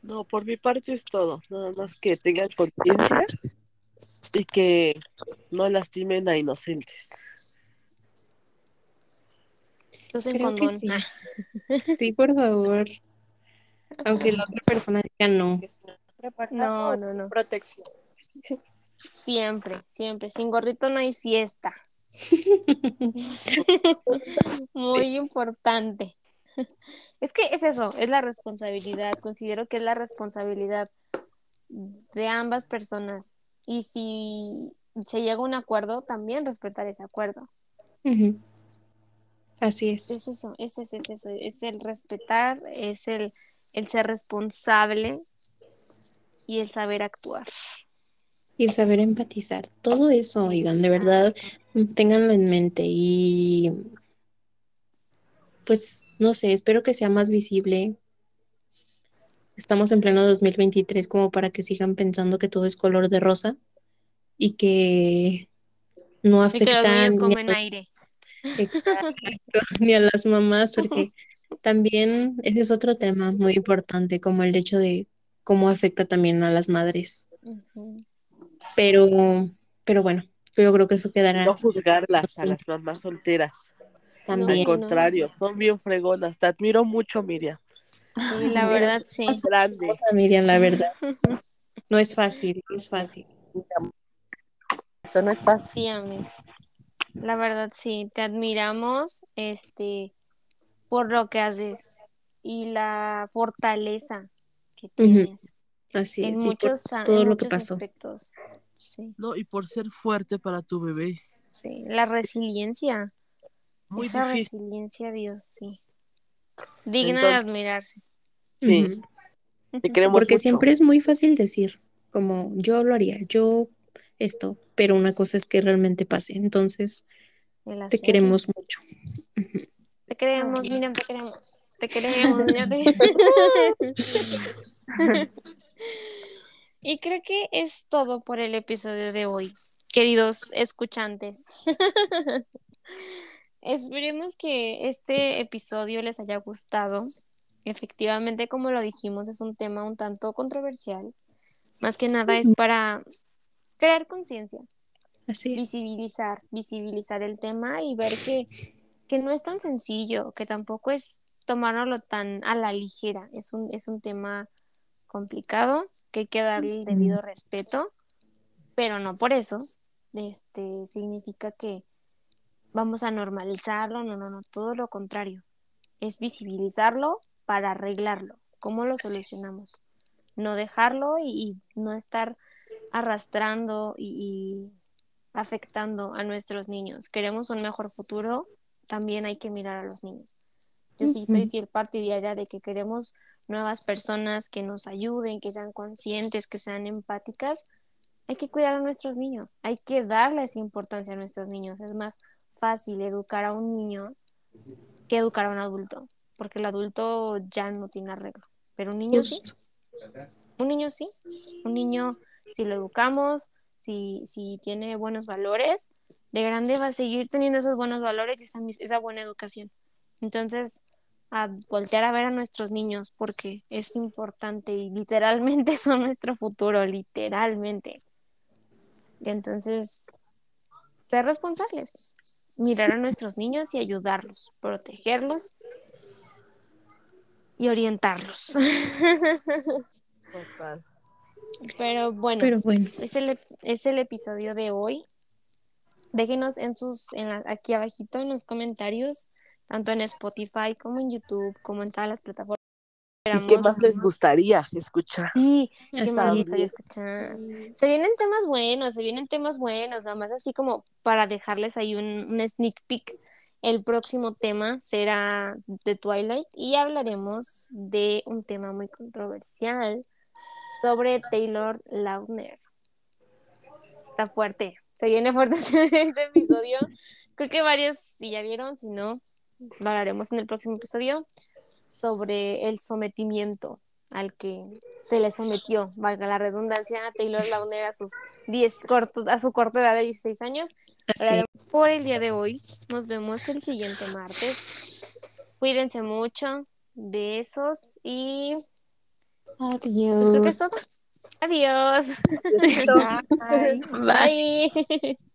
No, por mi parte es todo. Nada más que tengan conciencia y que no lastimen a inocentes. Usen Creo que sí. Ah, Sí, por favor. Aunque la otra persona diga no. No, no, no. Protección. (laughs) Siempre, siempre. Sin gorrito no hay fiesta. (laughs) Muy importante. Es que es eso, es la responsabilidad. Considero que es la responsabilidad de ambas personas. Y si se llega a un acuerdo, también respetar ese acuerdo. Así es. Es eso, es eso, es eso. Es el respetar, es el, el ser responsable y el saber actuar. Y el saber empatizar. Todo eso, oigan, de verdad, ténganlo en mente y pues no sé, espero que sea más visible. Estamos en pleno 2023 como para que sigan pensando que todo es color de rosa y que no Y que los afecta ni a, aire. exacto, (laughs) ni a las mamás, (laughs) porque también ese es otro tema muy importante, como el hecho de cómo afecta también a las madres. Ujú. Pero, pero bueno, yo creo que eso quedará No juzgarlas a las mamás solteras. Al. No. contrario, son bien fregonas. Te admiro mucho, Miriam. Sí, la verdad, sí. Grande. Hermosa, Miriam, la verdad. (laughs) No es fácil, no es fácil. Eso no es fácil. Sí, amigos. La verdad, sí. Te admiramos, este, por lo que haces y la fortaleza que tienes Así en es, por muchos, a- todo en lo que pasó. aspectos. Sí, No, y por ser fuerte para tu bebé. sí. La resiliencia. Muy Esa difícil. resiliencia, Dios, sí. Digna de admirarse. Sí, te queremos Porque mucho. siempre es muy fácil decir, como yo lo haría, yo esto, pero una cosa es que realmente pase. Entonces, te queremos mucho. Te queremos, Miriam, te queremos. Te queremos, Miriam, te (laughs) (laughs) Y creo que es todo por el episodio de hoy, queridos escuchantes. (laughs) Esperemos que este episodio les haya gustado. Efectivamente, como lo dijimos, es un tema un tanto controversial. Más que nada es para crear conciencia, Así es. visibilizar, visibilizar el tema y ver que, que no es tan sencillo, que tampoco es tomárnoslo tan a la ligera. Es un, es un tema complicado, que hay que darle el debido respeto, pero no por eso este, significa que vamos a normalizarlo, no, no, no, todo lo contrario. Es visibilizarlo para arreglarlo. ¿Cómo lo solucionamos? No dejarlo y, y no estar arrastrando y, y afectando a nuestros niños. Queremos un mejor futuro, también hay que mirar a los niños. Yo sí soy fiel partidaria de que queremos nuevas personas que nos ayuden, que sean conscientes, que sean empáticas. Hay que cuidar a nuestros niños, hay que darles importancia a nuestros niños. Es más fácil educar a un niño que educar a un adulto, porque el adulto ya no tiene arreglo, pero un niño sí. Un niño sí, un niño si lo educamos, si, si tiene buenos valores, de grande va a seguir teniendo esos buenos valores y esa, esa buena educación. Entonces, a voltear a ver a nuestros niños porque es importante y literalmente (laughs) son nuestro futuro, literalmente. Y entonces, ser responsables, mirar a nuestros niños y ayudarlos, protegerlos y orientarlos. Total. Pero bueno, Pero bueno, es el, es el episodio de hoy. Déjenos en sus, en la- aquí abajito en los comentarios, tanto en Spotify como en YouTube, como en todas las plataformas. ¿Y qué más les gustaría escuchar? Sí, ¿qué Así más es. gustaría escuchar? Se vienen temas buenos, se vienen temas buenos, nada más así como para dejarles ahí un, un sneak peek. El próximo tema será de Twilight y hablaremos de un tema muy controversial sobre Taylor Lautner. Está fuerte, se viene fuerte (laughs) este episodio. Creo que varios, si ya vieron, si no, lo hablaremos en el próximo episodio sobre el sometimiento al que se le sometió, valga la redundancia, a Taylor Lautner a sus 10 cortos, a su corta edad de 16 años. así. Por el día de hoy, nos vemos el siguiente martes. Cuídense mucho, besos y pues creo que es Adiós. todo. Adiós. (laughs) Bye. (laughs) Bye. (laughs)